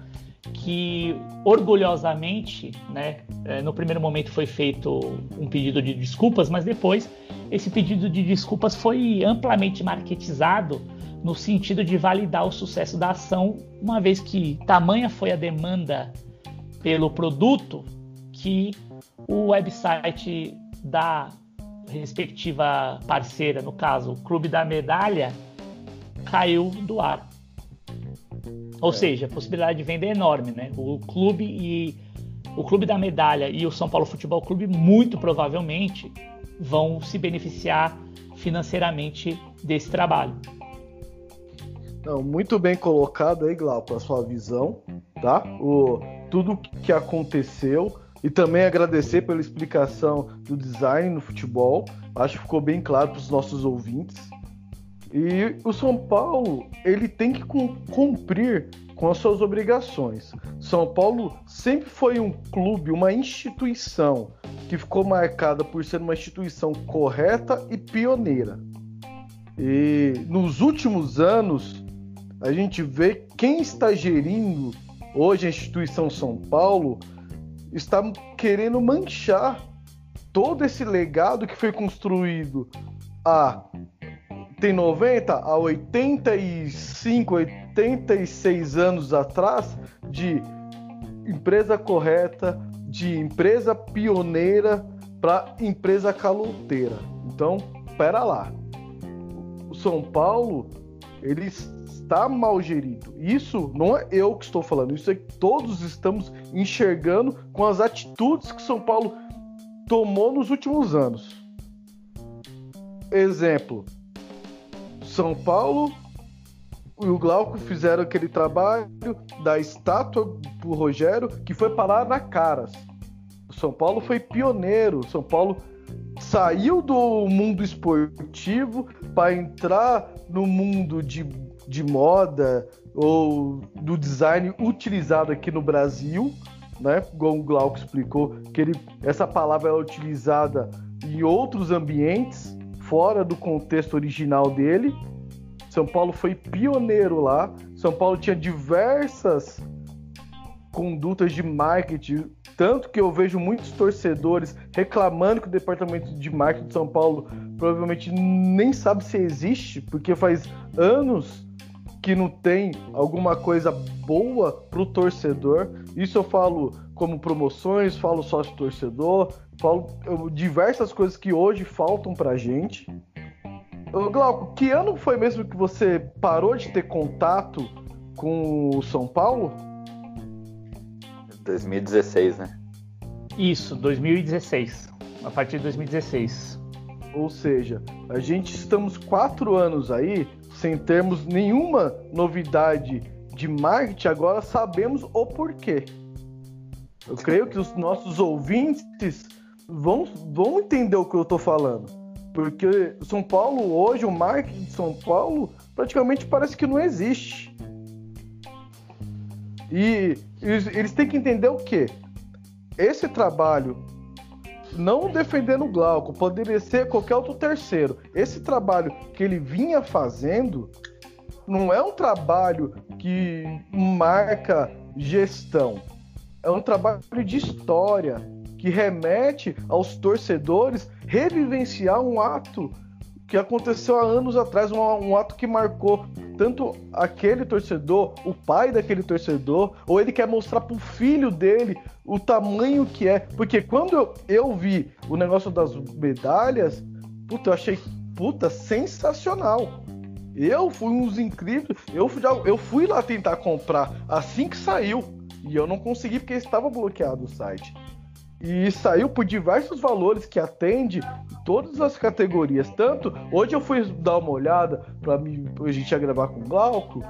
que orgulhosamente, né, é, no primeiro momento foi feito um pedido de desculpas, mas depois esse pedido de desculpas foi amplamente marketizado no sentido de validar o sucesso da ação, uma vez que tamanha foi a demanda pelo produto que o website da respectiva parceira, no caso, o Clube da Medalha, caiu do ar. Ou é. seja, a possibilidade de venda é enorme, né? O clube e o clube da medalha e o São Paulo Futebol Clube muito provavelmente vão se beneficiar financeiramente desse trabalho. Não, muito bem colocado aí, Glauco, a sua visão, tá? O, tudo que aconteceu e também agradecer pela explicação do design no futebol. Acho que ficou bem claro para os nossos ouvintes. E o São Paulo, ele tem que cumprir com as suas obrigações. São Paulo sempre foi um clube, uma instituição que ficou marcada por ser uma instituição correta e pioneira. E nos últimos anos, a gente vê quem está gerindo hoje a instituição São Paulo está querendo manchar todo esse legado que foi construído há tem 90 a 85, 86 anos atrás de empresa correta, de empresa pioneira para empresa caloteira. Então, pera lá. O São Paulo, ele está mal gerido. Isso não é eu que estou falando, isso é que todos estamos enxergando com as atitudes que São Paulo tomou nos últimos anos. Exemplo, são Paulo e o Glauco fizeram aquele trabalho da estátua pro Rogério que foi parar na Caras. O São Paulo foi pioneiro. São Paulo saiu do mundo esportivo para entrar no mundo de, de moda ou do design utilizado aqui no Brasil, né? Como o Glauco explicou, que ele, essa palavra é utilizada em outros ambientes fora do contexto original dele. São Paulo foi pioneiro lá. São Paulo tinha diversas condutas de marketing, tanto que eu vejo muitos torcedores reclamando que o departamento de marketing de São Paulo provavelmente nem sabe se existe, porque faz anos que não tem alguma coisa boa para o torcedor. Isso eu falo como promoções, falo sócio torcedor, falo diversas coisas que hoje faltam para gente. Glauco, que ano foi mesmo que você parou de ter contato com o São Paulo? 2016, né? Isso, 2016. A partir de 2016. Ou seja, a gente estamos quatro anos aí sem termos nenhuma novidade de marketing, agora sabemos o porquê. Eu creio que os nossos ouvintes vão, vão entender o que eu estou falando. Porque São Paulo hoje, o marketing de São Paulo praticamente parece que não existe. E eles, têm que entender o quê? Esse trabalho, não defendendo o Glauco, poderia ser qualquer outro terceiro. Esse trabalho que ele vinha fazendo não é um trabalho que marca gestão. É um trabalho de história que remete aos torcedores revivenciar um ato que aconteceu há anos atrás, um, um, ato que marcou tanto aquele torcedor, o pai daquele torcedor, ou ele quer mostrar pro filho dele o tamanho que é. Porque quando eu, eu vi o negócio das medalhas, puta, eu achei puta sensacional. Eu fui uns incríveis. Eu, eu fui lá tentar comprar assim que saiu. E eu não consegui porque estava bloqueado o site e saiu por diversos valores que atende todas as categorias. Tanto, hoje eu fui dar uma olhada para a gente gravar com o Glauco,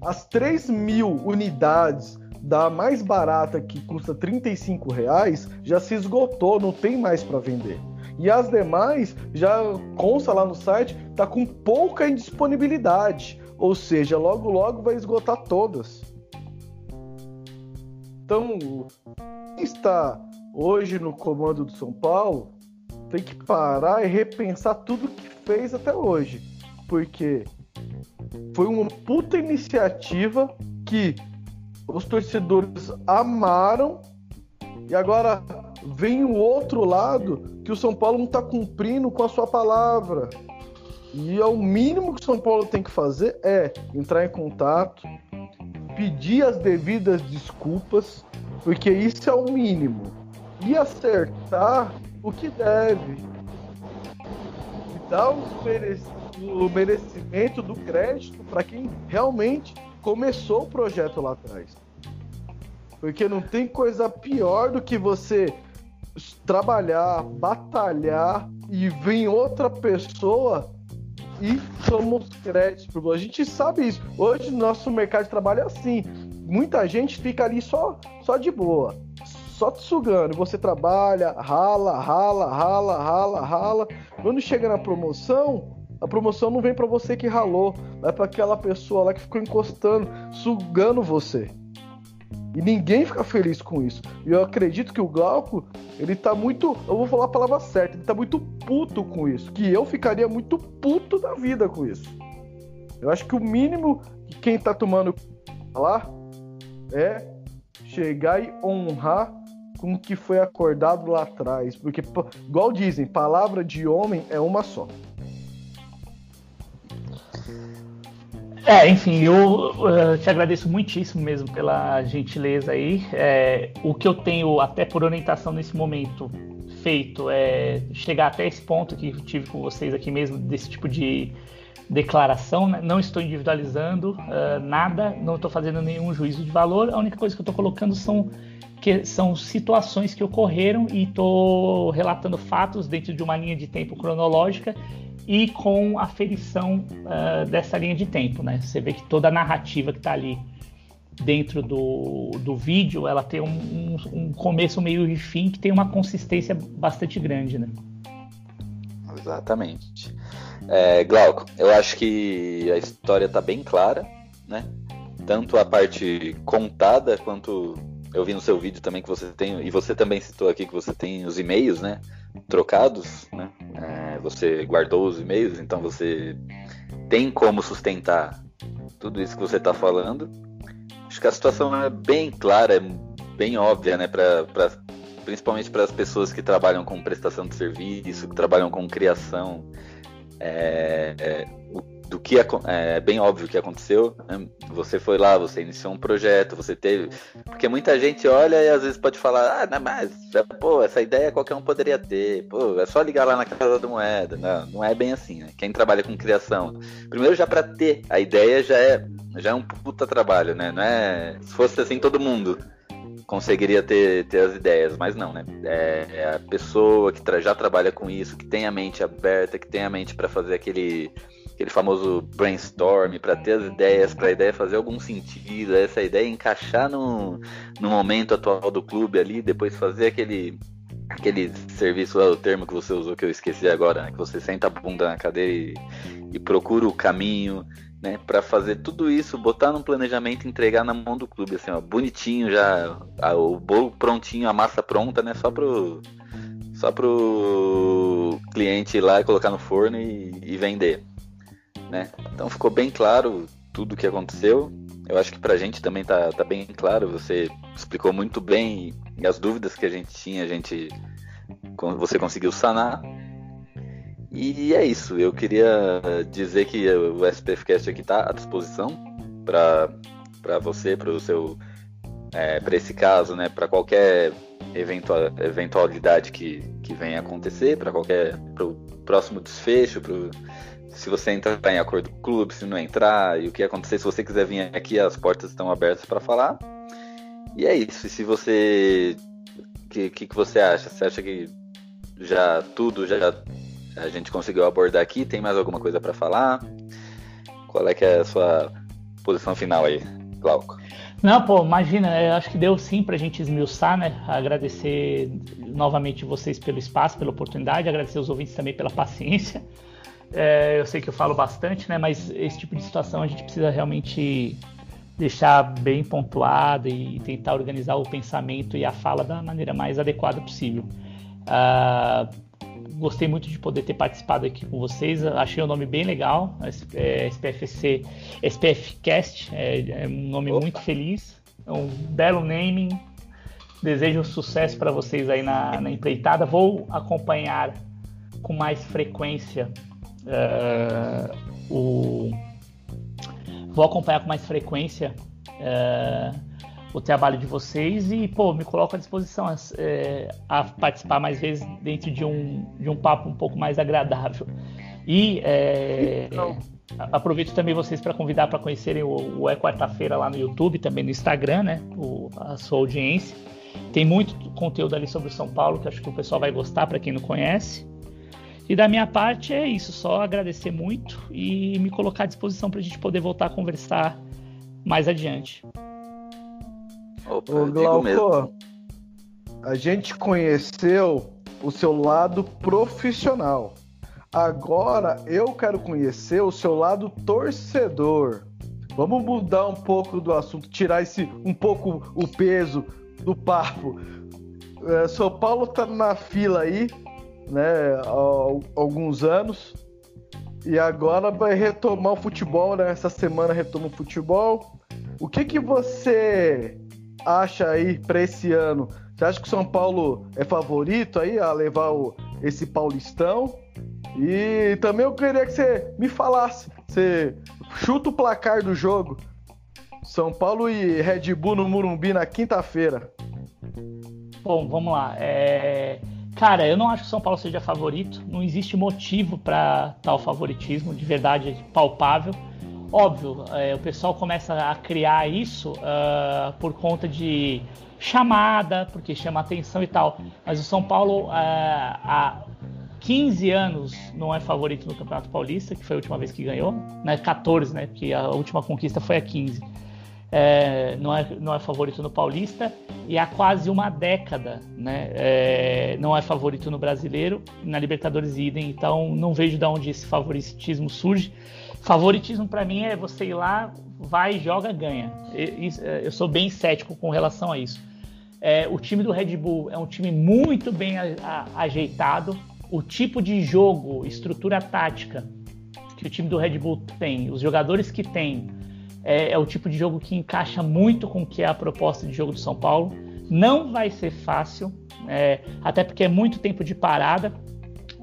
as 3 mil unidades da mais barata que custa 35 reais já se esgotou, não tem mais para vender. E as demais já consta lá no site, tá com pouca indisponibilidade, ou seja, logo logo vai esgotar todas. Então, está hoje no comando do São Paulo tem que parar e repensar tudo que fez até hoje. Porque foi uma puta iniciativa que os torcedores amaram e agora vem o outro lado que o São Paulo não está cumprindo com a sua palavra. E é o mínimo que o São Paulo tem que fazer é entrar em contato, pedir as devidas desculpas, porque isso é o mínimo e acertar o que deve. dar mere... o merecimento do crédito para quem realmente começou o projeto lá atrás. Porque não tem coisa pior do que você trabalhar, batalhar e vir outra pessoa e somos créditos. A gente sabe isso. Hoje nosso mercado de trabalho é assim. Muita gente fica ali só, só de boa, só te sugando. Você trabalha, rala, rala, rala, rala, rala. Quando chega na promoção, a promoção não vem para você que ralou, vai para aquela pessoa lá que ficou encostando, sugando você. E ninguém fica feliz com isso. E eu acredito que o Glauco, ele tá muito. Eu vou falar a palavra certa, ele tá muito puto com isso. Que eu ficaria muito puto da vida com isso. Eu acho que o mínimo que quem tá tomando lá é chegar e honrar com o que foi acordado lá atrás. Porque, igual dizem, palavra de homem é uma só. É, enfim, eu uh, te agradeço muitíssimo mesmo pela gentileza aí. É, o que eu tenho, até por orientação nesse momento, feito é chegar até esse ponto que tive com vocês aqui mesmo, desse tipo de declaração. Né? Não estou individualizando uh, nada, não estou fazendo nenhum juízo de valor. A única coisa que eu estou colocando são, que, são situações que ocorreram e estou relatando fatos dentro de uma linha de tempo cronológica e com a ferição uh, dessa linha de tempo, né? Você vê que toda a narrativa que está ali dentro do, do vídeo, ela tem um, um, um, começo, meio e fim que tem uma consistência bastante grande, né? Exatamente. É, Glauco, eu acho que a história está bem clara, né? Tanto a parte contada quanto eu vi no seu vídeo também que você tem, e você também citou aqui que você tem os e-mails, né? Trocados, né? É, você guardou os e-mails, então você tem como sustentar tudo isso que você está falando. Acho que a situação é bem clara, é bem óbvia, né? Pra, pra principalmente para as pessoas que trabalham com prestação de serviço, que trabalham com criação. É, é, do que é bem óbvio que aconteceu. Né? Você foi lá, você iniciou um projeto, você teve. Porque muita gente olha e às vezes pode falar, ah, não, mas pô, essa ideia qualquer um poderia ter, pô, é só ligar lá na casa da moeda. Não, não é bem assim, né? Quem trabalha com criação, primeiro já para ter a ideia já é, já é um puta trabalho, né? Não é. Se fosse assim, todo mundo conseguiria ter, ter as ideias, mas não, né? É, é a pessoa que tra já trabalha com isso, que tem a mente aberta, que tem a mente para fazer aquele aquele famoso brainstorm para ter as ideias, para a ideia fazer algum sentido, essa ideia encaixar no, no momento atual do clube ali, depois fazer aquele aquele serviço, o termo que você usou que eu esqueci agora, né? que você senta a bunda na cadeira e, e procura o caminho, né, para fazer tudo isso, botar num planejamento entregar na mão do clube, assim, ó, bonitinho já, a, o bolo prontinho, a massa pronta, né, só pro só pro cliente ir lá e colocar no forno e, e vender né? Então ficou bem claro tudo o que aconteceu. Eu acho que pra gente também tá, tá bem claro, você explicou muito bem e as dúvidas que a gente tinha, a gente você conseguiu sanar. E é isso, eu queria dizer que o SPFcast aqui está à disposição para você, para o seu é, para esse caso, né, para qualquer eventual, eventualidade que, que venha acontecer, para qualquer pro próximo desfecho, pro, se você entrar em acordo com o clube, se não entrar, e o que acontecer, se você quiser vir aqui, as portas estão abertas para falar. E é isso. E se você. O que, que, que, você acha? Você acha que já tudo já a gente conseguiu abordar aqui? Tem mais alguma coisa para falar? Qual é que é a sua posição final aí, Glauco? Não, pô, imagina, acho que deu sim pra gente esmiuçar, né? Agradecer novamente vocês pelo espaço, pela oportunidade, agradecer os ouvintes também pela paciência. É, eu sei que eu falo bastante, né? Mas esse tipo de situação a gente precisa realmente deixar bem pontuado e tentar organizar o pensamento e a fala da maneira mais adequada possível. Uh, gostei muito de poder ter participado aqui com vocês. Achei o nome bem legal, SPFC, SPFcast, é, é um nome Opa. muito feliz, é um belo naming. Desejo sucesso para vocês aí na, na empreitada. Vou acompanhar com mais frequência Uh, o... Vou acompanhar com mais frequência uh, o trabalho de vocês e, pô, me coloco à disposição uh, a participar mais vezes dentro de um, de um papo um pouco mais agradável. E é, aproveito também vocês para convidar para conhecerem o, o É Quarta-feira lá no YouTube, também no Instagram, né? O, a sua audiência. Tem muito conteúdo ali sobre o São Paulo que acho que o pessoal vai gostar para quem não conhece. E da minha parte é isso, só agradecer muito e me colocar à disposição para a gente poder voltar a conversar mais adiante. Opa, Ô, Glauco, a gente conheceu o seu lado profissional. Agora eu quero conhecer o seu lado torcedor. Vamos mudar um pouco do assunto, tirar esse um pouco o peso do papo. É, São Paulo tá na fila aí, né, há alguns anos. E agora vai retomar o futebol, né? Essa semana retoma o futebol. O que que você acha aí para esse ano? Você acha que o São Paulo é favorito aí a levar o, esse Paulistão? E também eu queria que você me falasse, você chuta o placar do jogo. São Paulo e Red Bull no Murumbi na quinta-feira. Bom, vamos lá. É... Cara, eu não acho que o São Paulo seja favorito. Não existe motivo para tal favoritismo, de verdade palpável. Óbvio, é, o pessoal começa a criar isso uh, por conta de chamada, porque chama atenção e tal. Mas o São Paulo uh, há 15 anos não é favorito no Campeonato Paulista, que foi a última vez que ganhou, né? 14, né? Porque a última conquista foi a 15 é, não, é, não é favorito no Paulista e há quase uma década né, é, não é favorito no Brasileiro, na Libertadores idem, então não vejo de onde esse favoritismo surge. Favoritismo para mim é você ir lá, vai, joga, ganha. É, eu sou bem cético com relação a isso. É, o time do Red Bull é um time muito bem a, a, ajeitado. O tipo de jogo, estrutura tática que o time do Red Bull tem, os jogadores que tem, é, é, o tipo de jogo que encaixa muito com o que é a proposta de jogo do São Paulo. Não vai ser fácil, é, até porque é muito tempo de parada.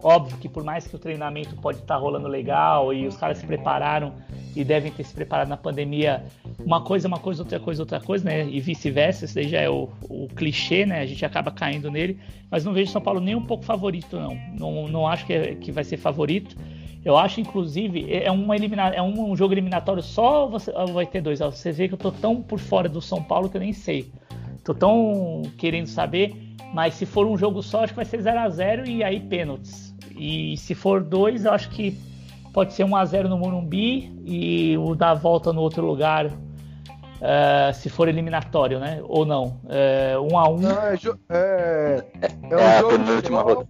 Óbvio que por mais que o treinamento pode estar rolando legal e os caras se prepararam e devem ter se preparado na pandemia, uma coisa, uma coisa, outra coisa, outra coisa, né? E vice-versa, isso daí já é o, o, clichê, né? A gente acaba caindo nele, mas não vejo São Paulo nem um pouco favorito, não. Não, não acho que, é, que vai ser favorito. Eu acho, inclusive, é, é um, elimina... é um jogo eliminatório só você vai ter dois. Você vê que eu tô tão por fora do São Paulo que eu nem sei. Tô tão querendo saber, mas se for um jogo só, acho que vai ser 0 a 0 e aí pênaltis. E se for dois, eu acho que pode ser 1 a 0 no Morumbi e o da volta no outro lugar, uh, se for eliminatório, né? Ou não. Uh, 1 a 1 Não, é, é, é, um é jogo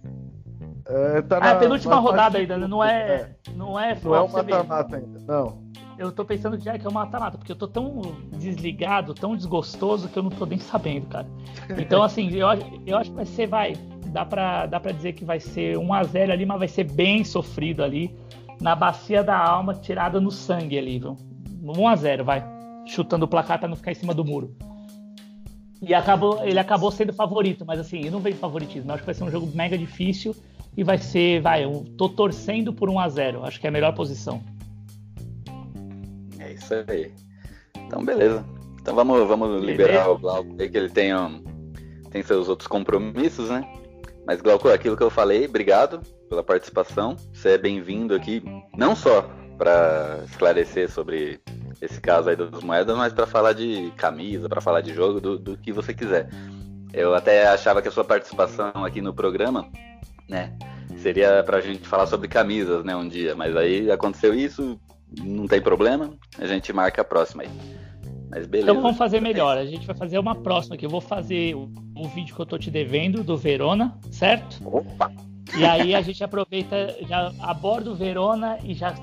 é, tá na, ah, a penúltima rodada ainda, né? não é. é. Não é, não é o mata-mata ainda, não. Eu tô pensando que já é que é o mata-mata, porque eu tô tão desligado, tão desgostoso que eu não tô nem sabendo, cara. Então, assim, eu, eu acho que vai ser, vai. Dá pra, dá pra dizer que vai ser 1x0 ali, mas vai ser bem sofrido ali. Na bacia da alma, tirada no sangue ali, viu? 1x0, vai. Chutando o placar pra não ficar em cima do muro. E acabou, ele acabou sendo favorito, mas assim, eu não vejo favoritismo. Eu acho que vai ser um jogo mega difícil e vai ser, vai, eu tô torcendo por 1 a 0 acho que é a melhor posição. É isso aí. Então, beleza. Então vamos, vamos liberar o Glauco aí, que ele tem, um, tem seus outros compromissos, né? Mas, Glauco, aquilo que eu falei, obrigado pela participação. Você é bem-vindo aqui, não só para esclarecer sobre esse caso aí das moedas, mas para falar de camisa, para falar de jogo, do, do que você quiser. Eu até achava que a sua participação aqui no programa né? Seria pra gente falar sobre camisas, né, um dia, mas aí aconteceu isso, não tem problema, a gente marca a próxima aí. Mas beleza. Então vamos fazer melhor, a gente vai fazer uma próxima aqui. Eu vou fazer o, o vídeo que eu tô te devendo do Verona, certo? Opa! E aí a gente aproveita, já aborda o Verona e já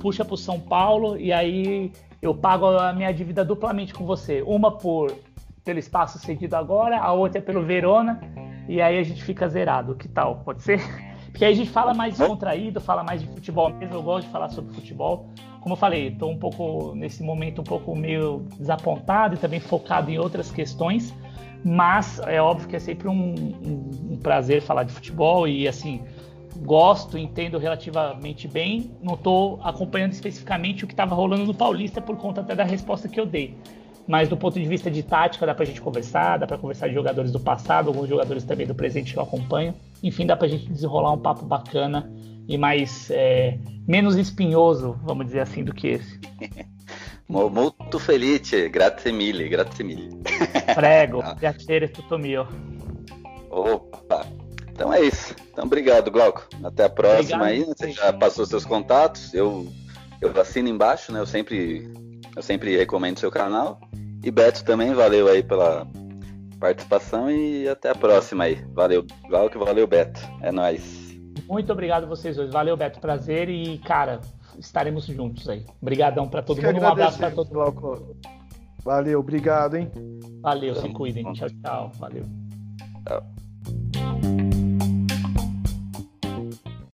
puxa pro São Paulo e aí eu pago a minha dívida duplamente com você. Uma por pelo espaço cedido agora, a outra é pelo Verona e aí a gente fica zerado. Que tal? Pode ser? Porque aí a gente fala mais descontraído, fala mais de futebol mesmo. Eu gosto de falar sobre futebol. Como eu falei, estou um pouco, nesse momento, um pouco meio desapontado e também focado em outras questões. Mas é óbvio que é sempre um, um, um prazer falar de futebol e, assim, gosto, entendo relativamente bem. Não estou acompanhando especificamente o que estava rolando no Paulista por conta até da resposta que eu dei mas do ponto de vista de tática dá pra gente conversar, dá pra conversar de jogadores do passado, alguns jogadores também do presente que eu acompanho. Enfim, dá pra gente desenrolar um papo bacana e mais é, menos espinhoso, vamos dizer assim, do que esse. Molto felice, grazie mille, grazie mille. Prego, ah. piacere tutto mio. Opa, então é isso. Então obrigado, Glauco. Até a próxima obrigado. aí. Você já passou seus contatos. Eu, eu assino embaixo, né? Eu sempre, eu sempre recomendo seu canal. E Beto também, valeu aí pela participação e até a próxima aí. Valeu, Glauco, valeu, Beto. É nóis. Muito obrigado vocês dois. Valeu, Beto. Prazer e, cara, estaremos juntos aí. Obrigadão para todo mundo. Um abraço para todo mundo. Valeu, obrigado, hein? Valeu, se cuidem. Tchau, tchau. Valeu. Tchau.